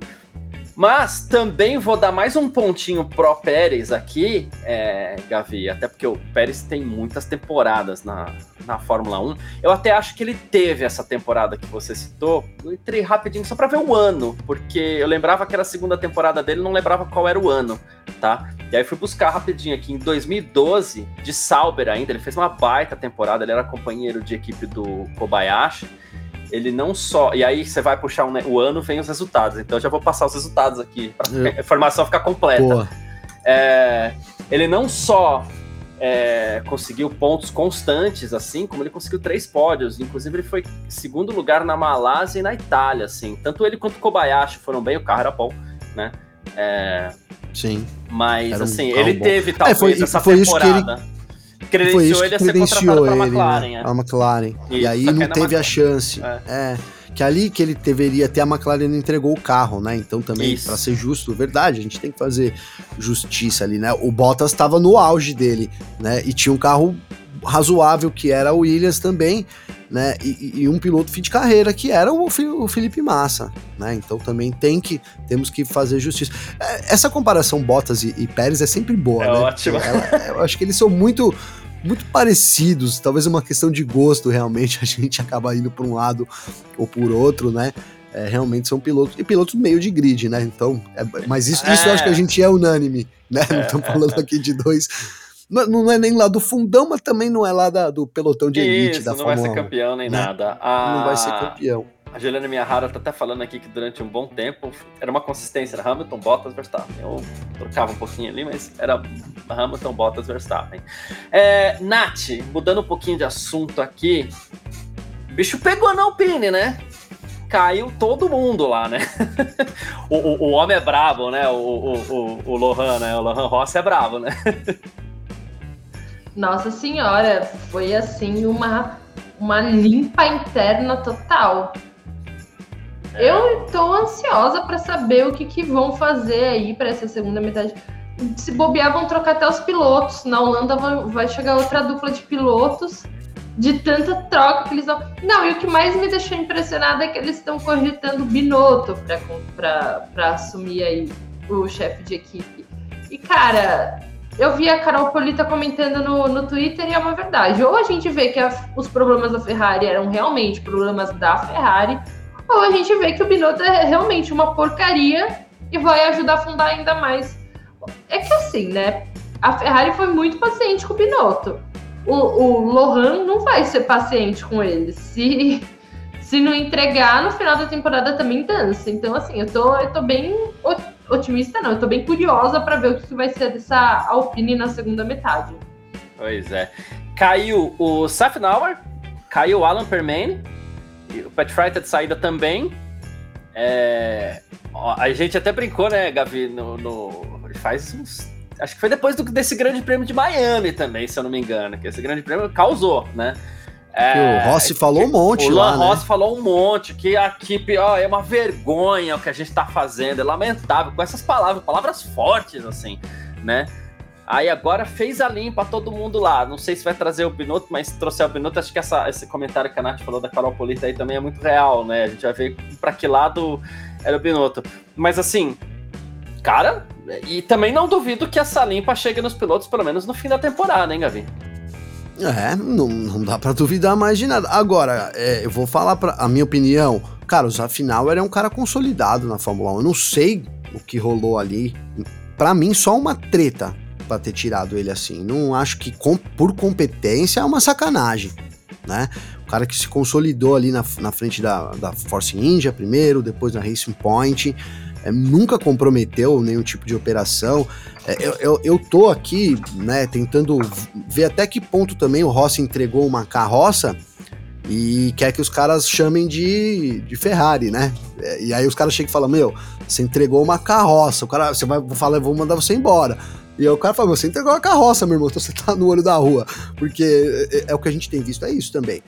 S1: Mas também vou dar mais um pontinho pro Pérez aqui, é, Gavi, até porque o Pérez tem muitas temporadas na, na Fórmula 1. Eu até acho que ele teve essa temporada que você citou. Eu entrei rapidinho só para ver o ano, porque eu lembrava que era a segunda temporada dele, não lembrava qual era o ano, tá? E aí fui buscar rapidinho aqui em 2012, de Sauber ainda, ele fez uma baita temporada, ele era companheiro de equipe do Kobayashi. Ele não só. E aí você vai puxar um, o ano, vem os resultados. Então eu já vou passar os resultados aqui, para a informação ficar completa. É, ele não só é, conseguiu pontos constantes, assim, como ele conseguiu três pódios. Inclusive, ele foi segundo lugar na Malásia e na Itália, assim. Tanto ele quanto o Kobayashi foram bem, o carro era bom, né? É,
S2: Sim.
S1: Mas, um assim, ele bom. teve talvez é, foi, essa
S2: foi
S1: temporada.
S2: Credenciou foi isso que ele a ser contratado pela McLaren. Né? É. A McLaren. Isso, e aí não teve a chance. É. é. Que ali que ele deveria ter, a McLaren não entregou o carro, né? Então também, para ser justo, verdade, a gente tem que fazer justiça ali, né? O Bottas estava no auge dele, né? E tinha um carro razoável que era o Williams também, né? E, e, um piloto fim de carreira que era o, o Felipe Massa, né? Então também tem que temos que fazer justiça. É, essa comparação Bottas e, e Pérez é sempre boa,
S1: é
S2: né?
S1: Ótimo.
S2: Ela, eu acho que eles são muito muito parecidos, talvez uma questão de gosto realmente, a gente acaba indo por um lado ou por outro, né? É, realmente são pilotos, e pilotos meio de grid, né? Então, é, mas isso, isso eu acho que a é. gente é unânime, né? Não estamos falando aqui de dois não, não, é nem lá do fundão, mas também não é lá da, do pelotão de elite
S1: Isso,
S2: da
S1: não
S2: Fórmula
S1: vai ser campeão nem
S2: né?
S1: nada.
S2: A... Não vai ser campeão.
S1: A Juliana Miyahara tá até falando aqui que durante um bom tempo era uma consistência, era Hamilton, Bottas, Verstappen. Eu trocava um pouquinho ali, mas era Hamilton, Bottas, Verstappen. É, Nath, mudando um pouquinho de assunto aqui, o bicho pegou na Alpine, né? Caiu todo mundo lá, né? o, o, o, homem é brabo, né? O, o, o, o Lohan, né? O Lohan Rossi é brabo, né?
S3: Nossa senhora, foi assim uma, uma limpa interna total. Eu tô ansiosa para saber o que, que vão fazer aí para essa segunda metade. Se bobear, vão trocar até os pilotos. Na Holanda vai chegar outra dupla de pilotos de tanta troca que eles vão. Não, e o que mais me deixou impressionada é que eles estão cogitando Binotto para assumir aí o chefe de equipe. E, cara, eu vi a Carol Polita comentando no, no Twitter e é uma verdade. Ou a gente vê que a, os problemas da Ferrari eram realmente problemas da Ferrari, ou a gente vê que o Binotto é realmente uma porcaria e vai ajudar a fundar ainda mais. É que assim, né? A Ferrari foi muito paciente com o Binotto. O, o Lohan não vai ser paciente com ele. Se, se não entregar, no final da temporada também dança. Então, assim, eu tô, eu tô bem otimista não, eu tô bem curiosa para ver o que vai ser dessa Alpine na segunda metade.
S1: Pois é. Caiu o Safnauer, caiu o Alan Permane, o Pat tá de saída também. É... A gente até brincou, né, Gavi, no, no... faz uns... Acho que foi depois do, desse grande prêmio de Miami também, se eu não me engano, que esse grande prêmio causou, né?
S2: É, o Rossi falou um monte O né?
S1: Rossi falou um monte, que a equipe, ó, é uma vergonha o que a gente tá fazendo, é lamentável, com essas palavras, palavras fortes, assim, né? Aí agora fez a limpa todo mundo lá. Não sei se vai trazer o Binotto, mas se trouxer o Binotto, acho que essa, esse comentário que a Nath falou da Carol Polita aí também é muito real, né? A gente vai ver para que lado era o Binotto. Mas assim, cara, e também não duvido que essa limpa chegue nos pilotos, pelo menos no fim da temporada, hein, Gavi?
S2: É, não, não dá para duvidar mais de nada. Agora, é, eu vou falar pra, a minha opinião. Cara, o Zafinauer é um cara consolidado na Fórmula 1. Eu não sei o que rolou ali. Para mim, só uma treta para ter tirado ele assim. Não acho que com, por competência é uma sacanagem, né? O cara que se consolidou ali na, na frente da, da Force India primeiro, depois na Racing Point é, nunca comprometeu nenhum tipo de operação. É, eu, eu, eu, tô aqui, né, tentando ver até que ponto também o Rossi entregou uma carroça e quer que os caras chamem de, de Ferrari, né? É, e aí os caras chegam e falam: Meu, você entregou uma carroça, o cara, você vai falar, vou mandar você embora. E aí o cara fala, você entregou a carroça, meu irmão, então você tá no olho da rua. Porque é, é o que a gente tem visto, é isso também.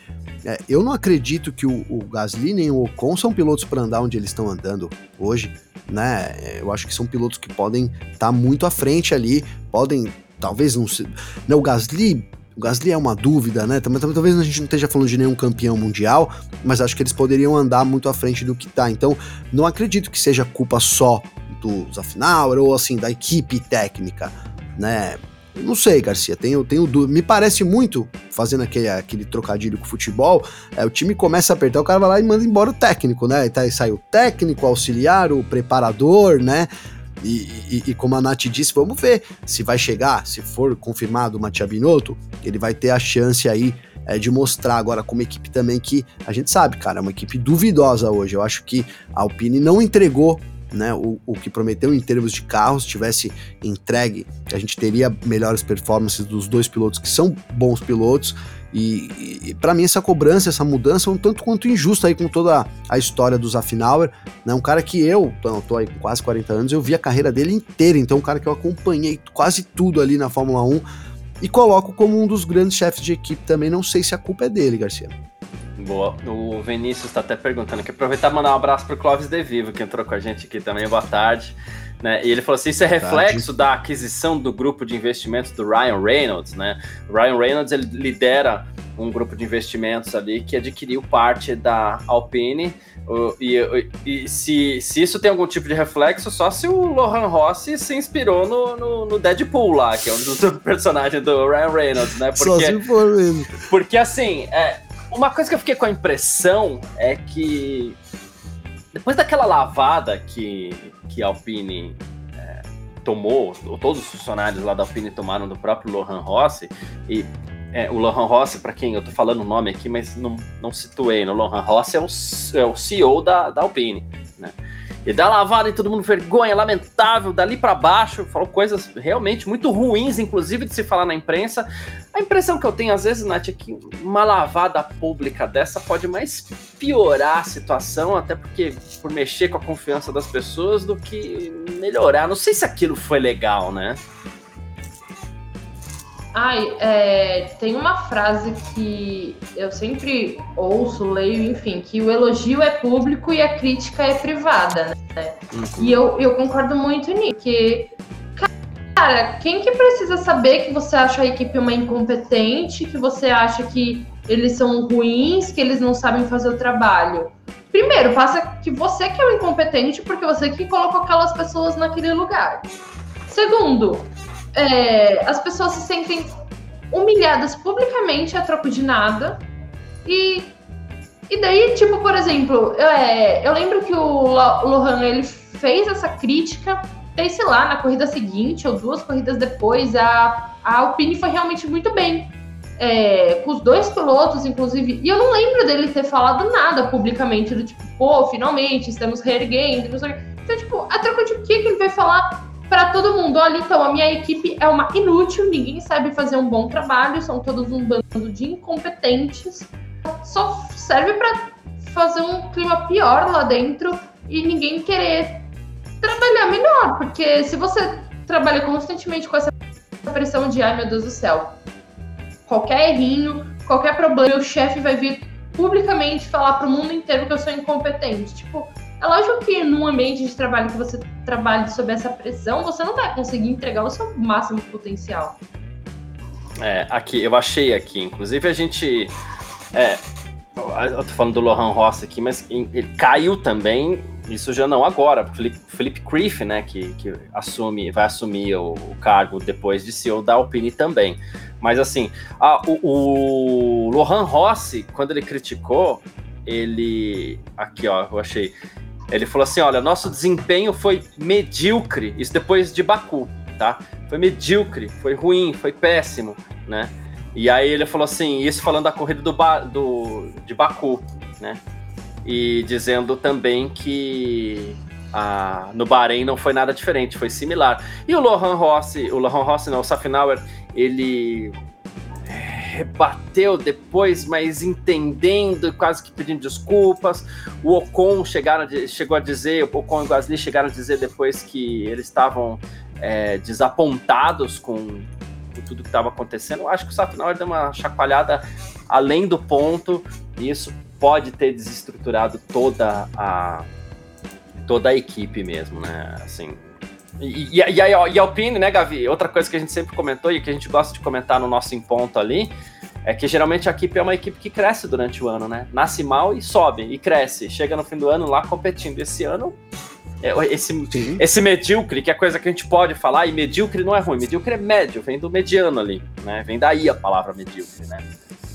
S2: É, eu não acredito que o, o Gasly nem o Ocon são pilotos para andar onde eles estão andando hoje, né? Eu acho que são pilotos que podem estar tá muito à frente ali, podem, talvez não se... Né, o Gasly o Gasly é uma dúvida, né? Também, talvez a gente não esteja falando de nenhum campeão mundial, mas acho que eles poderiam andar muito à frente do que tá. Então, não acredito que seja culpa só do Zafnauer ou assim da equipe técnica, né? Não sei, Garcia, tenho, tenho dúvida. Me parece muito, fazendo aquele, aquele trocadilho com o futebol, é, o time começa a apertar, o cara vai lá e manda embora o técnico, né? E tá, sai o técnico, o auxiliar, o preparador, né? E, e, e, como a Nath disse, vamos ver se vai chegar, se for confirmado o Matia Binotto, ele vai ter a chance aí é, de mostrar agora como equipe também que a gente sabe, cara, é uma equipe duvidosa hoje. Eu acho que a Alpine não entregou né, o, o que prometeu em termos de carros, tivesse entregue, a gente teria melhores performances dos dois pilotos que são bons pilotos. E, e para mim essa cobrança, essa mudança é um tanto quanto injusta aí com toda a história do Zafnauer, né? Um cara que eu, tô, tô aí com quase 40 anos, eu vi a carreira dele inteira, então um cara que eu acompanhei quase tudo ali na Fórmula 1 e coloco como um dos grandes chefes de equipe também, não sei se a culpa é dele, Garcia.
S1: Boa. O Vinícius está até perguntando aqui. Aproveitar e mandar um abraço pro Clóvis De Vivo, que entrou com a gente aqui também. Boa tarde. Né? E ele falou assim: isso é reflexo da aquisição do grupo de investimentos do Ryan Reynolds, né? O Ryan Reynolds ele lidera um grupo de investimentos ali que adquiriu parte da Alpine. E, e, se, se isso tem algum tipo de reflexo, só se o Lohan Rossi se inspirou no, no, no Deadpool lá, que é um dos personagens do Ryan Reynolds, né?
S2: Porque, só se for mesmo.
S1: Porque assim, é, uma coisa que eu fiquei com a impressão é que depois daquela lavada que, que a Alpine é, tomou, ou todos os funcionários lá da Alpine tomaram do próprio Lohan Rossi, e é, o Lohan Rossi, para quem eu tô falando o nome aqui, mas não, não situei, no né? Lohan Rossi é o, é o CEO da, da Alpine, né? E dá lavada em todo mundo, vergonha, lamentável, dali para baixo, falou coisas realmente muito ruins, inclusive de se falar na imprensa. A impressão que eu tenho às vezes, Nath, é que uma lavada pública dessa pode mais piorar a situação, até porque por mexer com a confiança das pessoas, do que melhorar. Não sei se aquilo foi legal, né?
S3: Ai, é, tem uma frase que eu sempre ouço, leio, enfim, que o elogio é público e a crítica é privada, né? Uhum. E eu, eu concordo muito nisso, que, cara, quem que precisa saber que você acha a equipe uma incompetente, que você acha que eles são ruins, que eles não sabem fazer o trabalho? Primeiro, passa que você que é o incompetente, porque você que colocou aquelas pessoas naquele lugar. Segundo, é, as pessoas se sentem humilhadas publicamente a troco de nada. E, e daí, tipo, por exemplo, eu, é, eu lembro que o Lohan ele fez essa crítica, daí, sei lá, na corrida seguinte ou duas corridas depois, a, a Alpine foi realmente muito bem. É, com os dois pilotos, inclusive, e eu não lembro dele ter falado nada publicamente, do tipo, pô, finalmente estamos reerguendo, Então, tipo, a troca de que ele vai falar? Para todo mundo. Olha, então, a minha equipe é uma inútil, ninguém sabe fazer um bom trabalho, são todos um bando de incompetentes. Só serve para fazer um clima pior lá dentro e ninguém querer trabalhar melhor, porque se você trabalha constantemente com essa pressão de ai meu Deus do céu, qualquer errinho, qualquer problema, o chefe vai vir publicamente falar para o mundo inteiro que eu sou incompetente. Tipo, é lógico que num ambiente de trabalho que você trabalhe sob essa pressão, você não vai conseguir entregar o seu máximo potencial.
S1: É, aqui, eu achei aqui, inclusive a gente. É, eu tô falando do Lohan Rossi aqui, mas ele caiu também, isso já não agora, Felipe, Felipe Criff, né, que, que assume, vai assumir o, o, cargo depois de CEO da Alpine também. Mas assim, a, o, o Lohan Rossi, quando ele criticou, ele. Aqui, ó, eu achei. Ele falou assim: olha, nosso desempenho foi medíocre, isso depois de Baku, tá? Foi medíocre, foi ruim, foi péssimo, né? E aí ele falou assim, isso falando da corrida do, ba do de Baku, né? E dizendo também que a, no Bahrein não foi nada diferente, foi similar. E o Lohan Rossi, o Lohan Rossi não, o Safinauer, ele rebateu depois, mas entendendo, quase que pedindo desculpas. O Ocon chegaram chegou a dizer, o Ocon e o Gasly chegaram a dizer depois que eles estavam é, desapontados com, com, tudo que estava acontecendo. Acho que o Safnauer deu uma chacoalhada além do ponto, e isso pode ter desestruturado toda a toda a equipe mesmo, né? Assim, e, e, e, a, e a Alpine, né, Gavi? Outra coisa que a gente sempre comentou e que a gente gosta de comentar no nosso em ponto ali é que geralmente a equipe é uma equipe que cresce durante o ano, né? Nasce mal e sobe, e cresce. Chega no fim do ano lá competindo. Esse ano, é, esse, esse medíocre, que é coisa que a gente pode falar, e medíocre não é ruim, medíocre é médio, vem do mediano ali, né? Vem daí a palavra medíocre, né?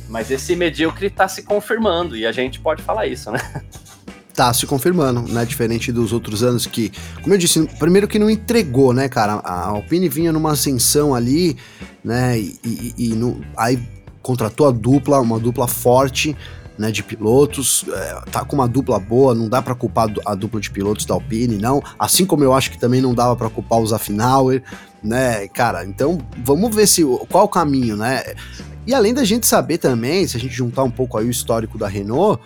S1: Mas esse medíocre tá se confirmando, e a gente pode falar isso, né?
S2: tá se confirmando, né? Diferente dos outros anos que, como eu disse, primeiro que não entregou, né, cara? A Alpine vinha numa ascensão ali, né? E, e, e no, aí contratou a dupla, uma dupla forte, né, de pilotos, é, tá com uma dupla boa, não dá para culpar a dupla de pilotos da Alpine, não. Assim como eu acho que também não dava para culpar os Affinauer, né, cara. Então vamos ver se qual o caminho, né? E além da gente saber também, se a gente juntar um pouco aí o histórico da Renault,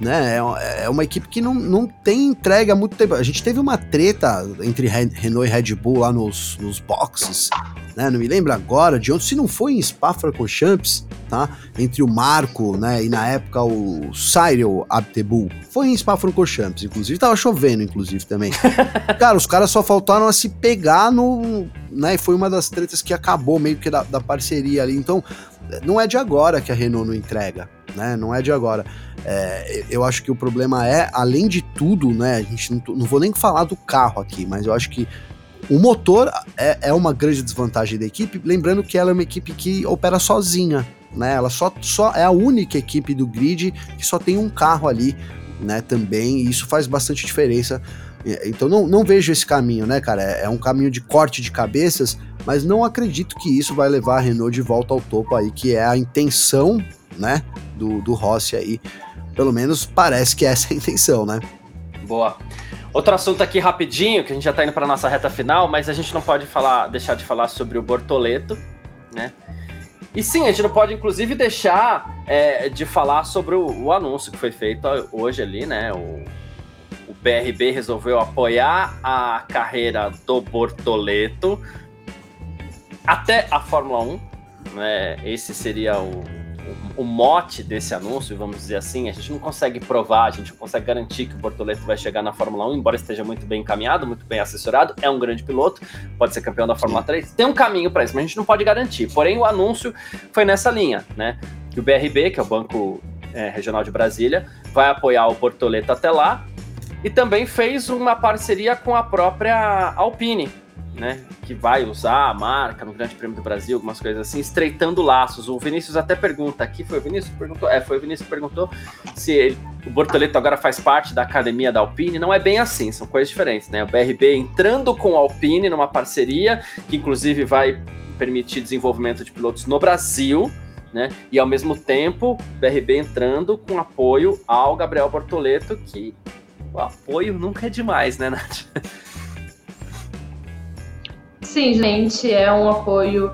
S2: né? É, é uma equipe que não, não tem entrega há muito tempo. A gente teve uma treta entre Renault e Red Bull lá nos, nos boxes, né? Não me lembro agora de onde, se não foi em Spa-Francorchamps, tá? Entre o Marco, né? E na época o Cyril Abtebu. Foi em Spa-Francorchamps, inclusive. Tava chovendo, inclusive, também. Cara, os caras só faltaram a se pegar no... Né? Foi uma das tretas que acabou meio que da, da parceria ali. Então, não é de agora que a Renault não entrega, né? Não é de agora. É, eu acho que o problema é, além de tudo, né? A gente não, não vou nem falar do carro aqui, mas eu acho que o motor é, é uma grande desvantagem da equipe, lembrando que ela é uma equipe que opera sozinha, né? Ela só, só é a única equipe do grid que só tem um carro ali, né? Também, e isso faz bastante diferença. Então não, não vejo esse caminho, né, cara? É, é um caminho de corte de cabeças, mas não acredito que isso vai levar a Renault de volta ao topo aí, que é a intenção, né, do, do Rossi aí pelo menos parece que é essa a intenção, né?
S1: Boa. Outro assunto aqui rapidinho, que a gente já tá indo para nossa reta final, mas a gente não pode falar, deixar de falar sobre o Bortoleto, né? E sim, a gente não pode, inclusive, deixar é, de falar sobre o, o, anúncio que foi feito hoje ali, né? O, o BRB resolveu apoiar a carreira do Bortoleto até a Fórmula 1. Né? Esse seria o, o, mote desse anúncio, vamos dizer assim, a gente não consegue provar, a gente não consegue garantir que o Bortoleto vai chegar na Fórmula 1, embora esteja muito bem encaminhado, muito bem assessorado, é um grande piloto, pode ser campeão da Fórmula 3, tem um caminho para isso, mas a gente não pode garantir. Porém, o anúncio foi nessa linha, né? Que o BRB, que é o Banco é, Regional de Brasília, vai apoiar o Bortoleto até lá, e também fez uma parceria com a própria Alpine, né, que vai usar a marca no Grande Prêmio do Brasil, algumas coisas assim, estreitando laços. O Vinícius até pergunta, aqui foi o Vinícius perguntou, é, foi o Vinícius perguntou se ele, o Bortoleto agora faz parte da academia da Alpine. Não é bem assim, são coisas diferentes, né? O BRB entrando com a Alpine numa parceria que inclusive vai permitir desenvolvimento de pilotos no Brasil, né? E ao mesmo tempo, o BRB entrando com apoio ao Gabriel Bortoleto, que o apoio nunca é demais, né, Nath?
S3: Sim, gente, é um apoio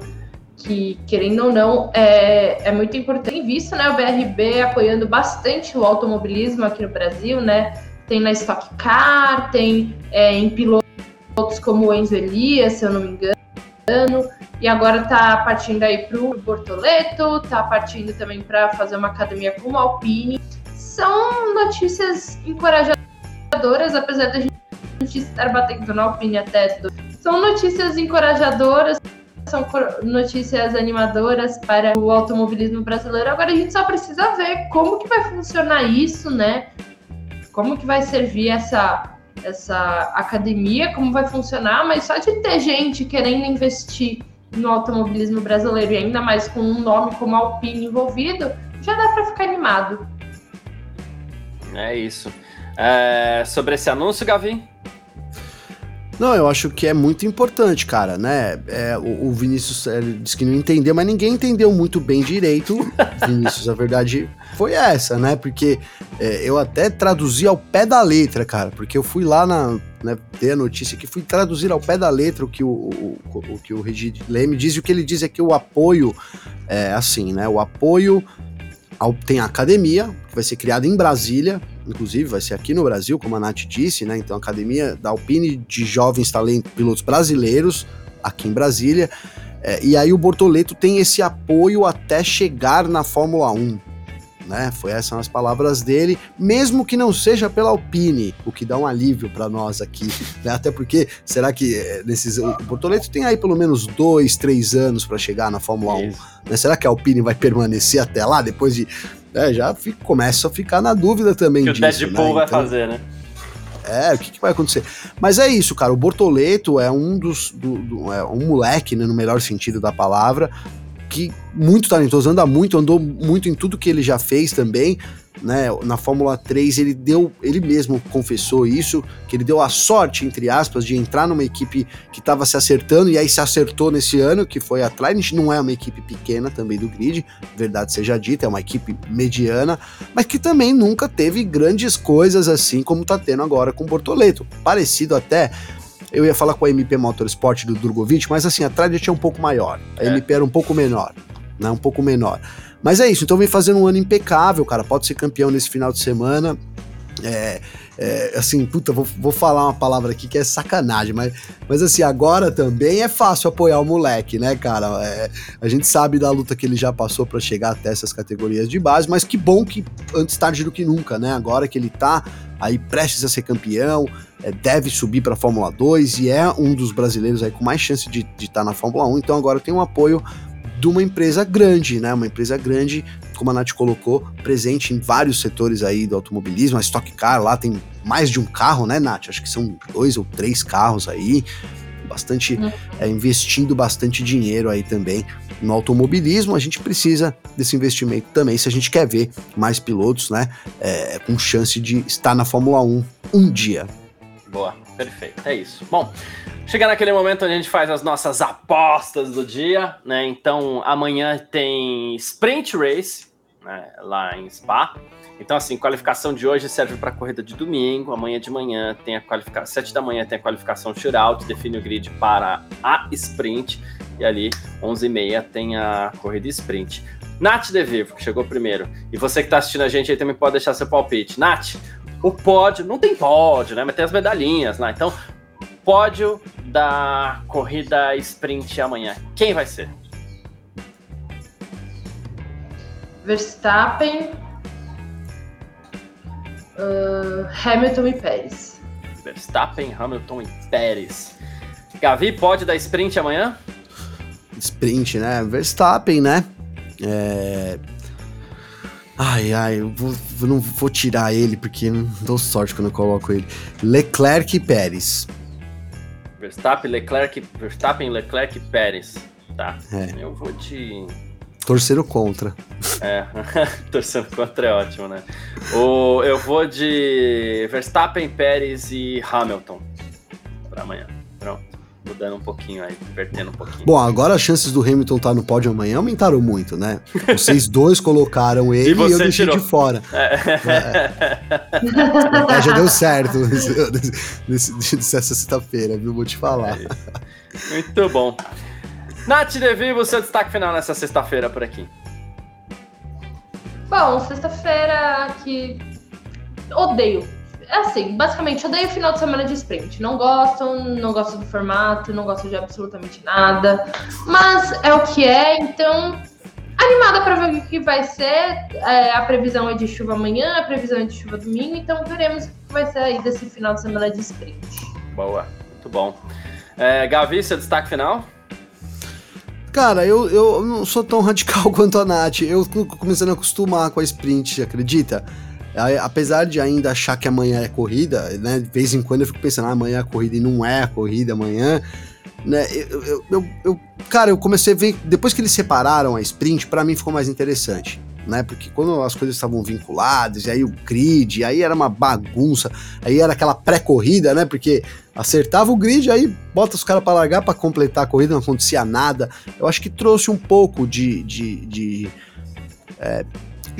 S3: que, querendo ou não, é, é muito importante. visto, né, o BRB apoiando bastante o automobilismo aqui no Brasil, né? Tem na Stock Car, tem é, em pilotos como o Enzo Elias, se eu não me engano, e agora tá partindo aí para o Bortoleto, tá partindo também para fazer uma academia com o Alpine. São notícias encorajadoras, apesar da gente estar batendo na Alpine até são notícias encorajadoras, são notícias animadoras para o automobilismo brasileiro. Agora a gente só precisa ver como que vai funcionar isso, né? Como que vai servir essa essa academia, como vai funcionar, mas só de ter gente querendo investir no automobilismo brasileiro e ainda mais com um nome como Alpine envolvido, já dá para ficar animado.
S1: É isso. É, sobre esse anúncio, Gavin?
S2: Não, eu acho que é muito importante, cara, né? É, o, o, Vinícius disse que não entendeu, mas ninguém entendeu muito bem direito. Vinícius, a verdade foi essa, né? Porque é, eu até traduzi ao pé da letra, cara, porque eu fui lá na. Né, ter a notícia que fui traduzir ao pé da letra o que o, o, o, que o Regi Leme diz, e o que ele diz é que o apoio é assim, né? O apoio ao, tem a academia, que vai ser criada em Brasília, inclusive vai ser aqui no Brasil, como a Nath disse, né? Então, a Academia da Alpine de Jovens Talentos Pilotos Brasileiros, aqui em Brasília. É, e aí o Bortoleto tem esse apoio até chegar na Fórmula 1. Né? Foi essas as palavras dele, mesmo que não seja pela Alpine, o que dá um alívio para nós aqui, né? até porque será que é, nesses o Bortoleto tem aí pelo menos dois, três anos para chegar na Fórmula 1? Né? Será que a Alpine vai permanecer até lá depois de é, já fico, começa a ficar na dúvida também
S1: que
S2: disso.
S1: O Deadpool né? vai então, fazer, né?
S2: É, o que, que, vai acontecer? Mas é isso, cara. O Bortoleto é um dos. Do, do, é um moleque, né, no melhor sentido da palavra, que muito talentoso, anda muito, andou muito em tudo que ele já fez também. Né? Na Fórmula 3 ele deu, ele mesmo confessou isso, que ele deu a sorte, entre aspas, de entrar numa equipe que estava se acertando e aí se acertou nesse ano, que foi a Trident, não é uma equipe pequena também do grid, verdade seja dita, é uma equipe mediana, mas que também nunca teve grandes coisas assim como tá tendo agora com o Bortoleto, parecido até eu ia falar com a MP Motorsport do Drogovic, mas assim, a Trident é um pouco maior, a é. MP era um pouco menor, né, um pouco menor. Mas é isso, então vem fazendo um ano impecável, cara. Pode ser campeão nesse final de semana. É, é, assim, puta, vou, vou falar uma palavra aqui que é sacanagem, mas, mas assim, agora também é fácil apoiar o moleque, né, cara? É, a gente sabe da luta que ele já passou para chegar até essas categorias de base, mas que bom que antes tarde do que nunca, né? Agora que ele tá aí prestes a ser campeão, é, deve subir para a Fórmula 2 e é um dos brasileiros aí com mais chance de estar tá na Fórmula 1, então agora tem um apoio de uma empresa grande, né? Uma empresa grande, como a Nath colocou, presente em vários setores aí do automobilismo. A Stock Car lá tem mais de um carro, né, Nath? Acho que são dois ou três carros aí. Bastante, uhum. é, investindo bastante dinheiro aí também no automobilismo. A gente precisa desse investimento também se a gente quer ver mais pilotos, né? É, com chance de estar na Fórmula 1 um dia.
S1: Boa, perfeito. É isso. Bom, Chega naquele momento onde a gente faz as nossas apostas do dia, né? Então amanhã tem Sprint Race, né? lá em Spa. Então, assim, qualificação de hoje serve para a corrida de domingo. Amanhã de manhã tem a qualificação. 7 da manhã tem a qualificação shootout, define o grid para a sprint. E ali, 11h30, tem a corrida sprint. Nath De Vivo, que chegou primeiro. E você que está assistindo a gente aí também pode deixar seu palpite. Nath, o pódio, não tem pódio, né? Mas tem as medalhinhas lá. Então, pódio da corrida sprint amanhã. Quem vai ser?
S3: Verstappen, uh, Hamilton e Pérez.
S1: Verstappen, Hamilton e Pérez. Gavi, pode dar sprint amanhã?
S2: Sprint, né? Verstappen, né? É... Ai, ai, eu, vou, eu não vou tirar ele porque não dou sorte quando eu coloco ele. Leclerc e Pérez.
S1: Verstappen, Leclerc, Verstappen, Leclerc e Pérez. Tá. É. Eu vou de.
S2: Torcendo contra.
S1: É, torcendo contra é ótimo, né? O, eu vou de Verstappen, Pérez e Hamilton para amanhã. Mudando um pouquinho aí, invertendo um pouquinho.
S2: Bom, agora as chances do Hamilton estar tá no pódio amanhã aumentaram muito, né? Vocês dois colocaram ele e, e eu deixei tirou. de fora. É. É. já deu certo nessa sexta-feira, viu? Vou te falar.
S1: É muito bom. Nath Devi, o seu destaque final nessa sexta-feira por aqui.
S3: Bom, sexta-feira que odeio é assim, basicamente, odeio o final de semana de sprint. Não gosto, não gosto do formato, não gosto de absolutamente nada. Mas é o que é, então. Animada para ver o que vai ser. É, a previsão é de chuva amanhã, a previsão é de chuva domingo, então veremos o que vai ser aí desse final de semana de sprint.
S1: Boa, muito bom. É, Gavi, seu destaque final?
S2: Cara, eu, eu não sou tão radical quanto a Nath. Eu tô começando a acostumar com a sprint, acredita? Apesar de ainda achar que amanhã é corrida, né? De vez em quando eu fico pensando, ah, amanhã é corrida e não é a corrida amanhã. Né, eu, eu, eu, eu, cara, eu comecei a ver. Depois que eles separaram a sprint, para mim ficou mais interessante. Né, porque quando as coisas estavam vinculadas, e aí o grid, aí era uma bagunça, aí era aquela pré-corrida, né? Porque acertava o grid, aí bota os caras para largar para completar a corrida, não acontecia nada. Eu acho que trouxe um pouco de, de, de é,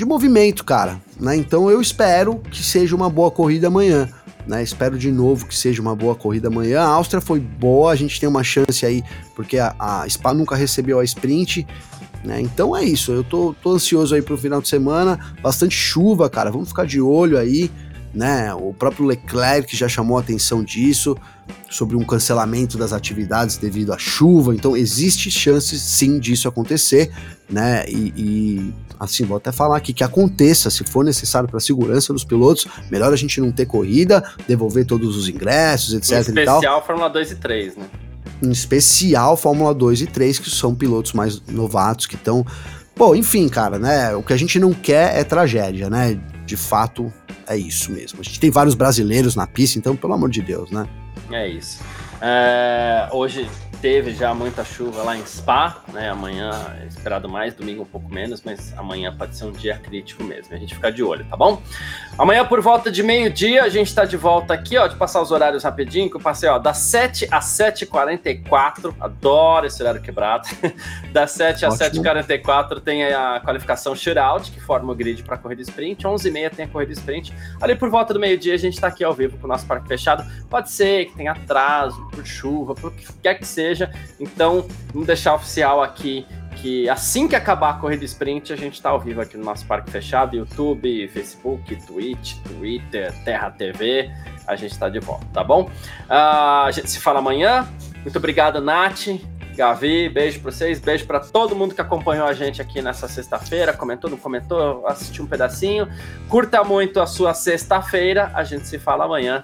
S2: de movimento, cara. Né? Então eu espero que seja uma boa corrida amanhã. Né? Espero de novo que seja uma boa corrida amanhã. A Áustria foi boa, a gente tem uma chance aí, porque a, a Spa nunca recebeu a sprint. Né? Então é isso, eu tô, tô ansioso aí pro final de semana. Bastante chuva, cara. Vamos ficar de olho aí. Né? O próprio Leclerc já chamou a atenção disso, sobre um cancelamento das atividades devido à chuva. Então existe chance sim disso acontecer, né? E, e assim, vou até falar aqui que aconteça, se for necessário para a segurança dos pilotos, melhor a gente não ter corrida, devolver todos os ingressos, etc. Em
S1: especial Fórmula 2 e 3, né?
S2: Em especial Fórmula 2 e 3, que são pilotos mais novatos que estão. Pô, enfim, cara, né? O que a gente não quer é tragédia, né? De fato, é isso mesmo. A gente tem vários brasileiros na pista, então, pelo amor de Deus, né?
S1: É isso. É, hoje teve já muita chuva lá em Spa, né? Amanhã é esperado mais, domingo um pouco menos, mas amanhã pode ser um dia crítico mesmo. A gente fica de olho, tá bom? Amanhã, por volta de meio-dia, a gente tá de volta aqui, ó, de passar os horários rapidinho, que eu passei, ó, das 7 às 7h44. Adoro esse horário quebrado. das 7 às 7h44 tem a qualificação shootout, que forma o grid para corrida sprint. 11h30 tem a corrida sprint. Ali por volta do meio-dia, a gente tá aqui ao vivo com o nosso parque fechado. Pode ser que tenha atraso, por chuva, por que quer que seja. Então, vamos deixar oficial aqui que assim que acabar a corrida sprint, a gente está ao vivo aqui no nosso parque fechado, YouTube, Facebook, Twitch, Twitter, Terra TV, a gente está de volta, tá bom? Uh, a gente se fala amanhã. Muito obrigado, Nath. Gavi, beijo para vocês, beijo para todo mundo que acompanhou a gente aqui nessa sexta-feira, comentou, não comentou, assistiu um pedacinho. Curta muito a sua sexta-feira, a gente se fala amanhã.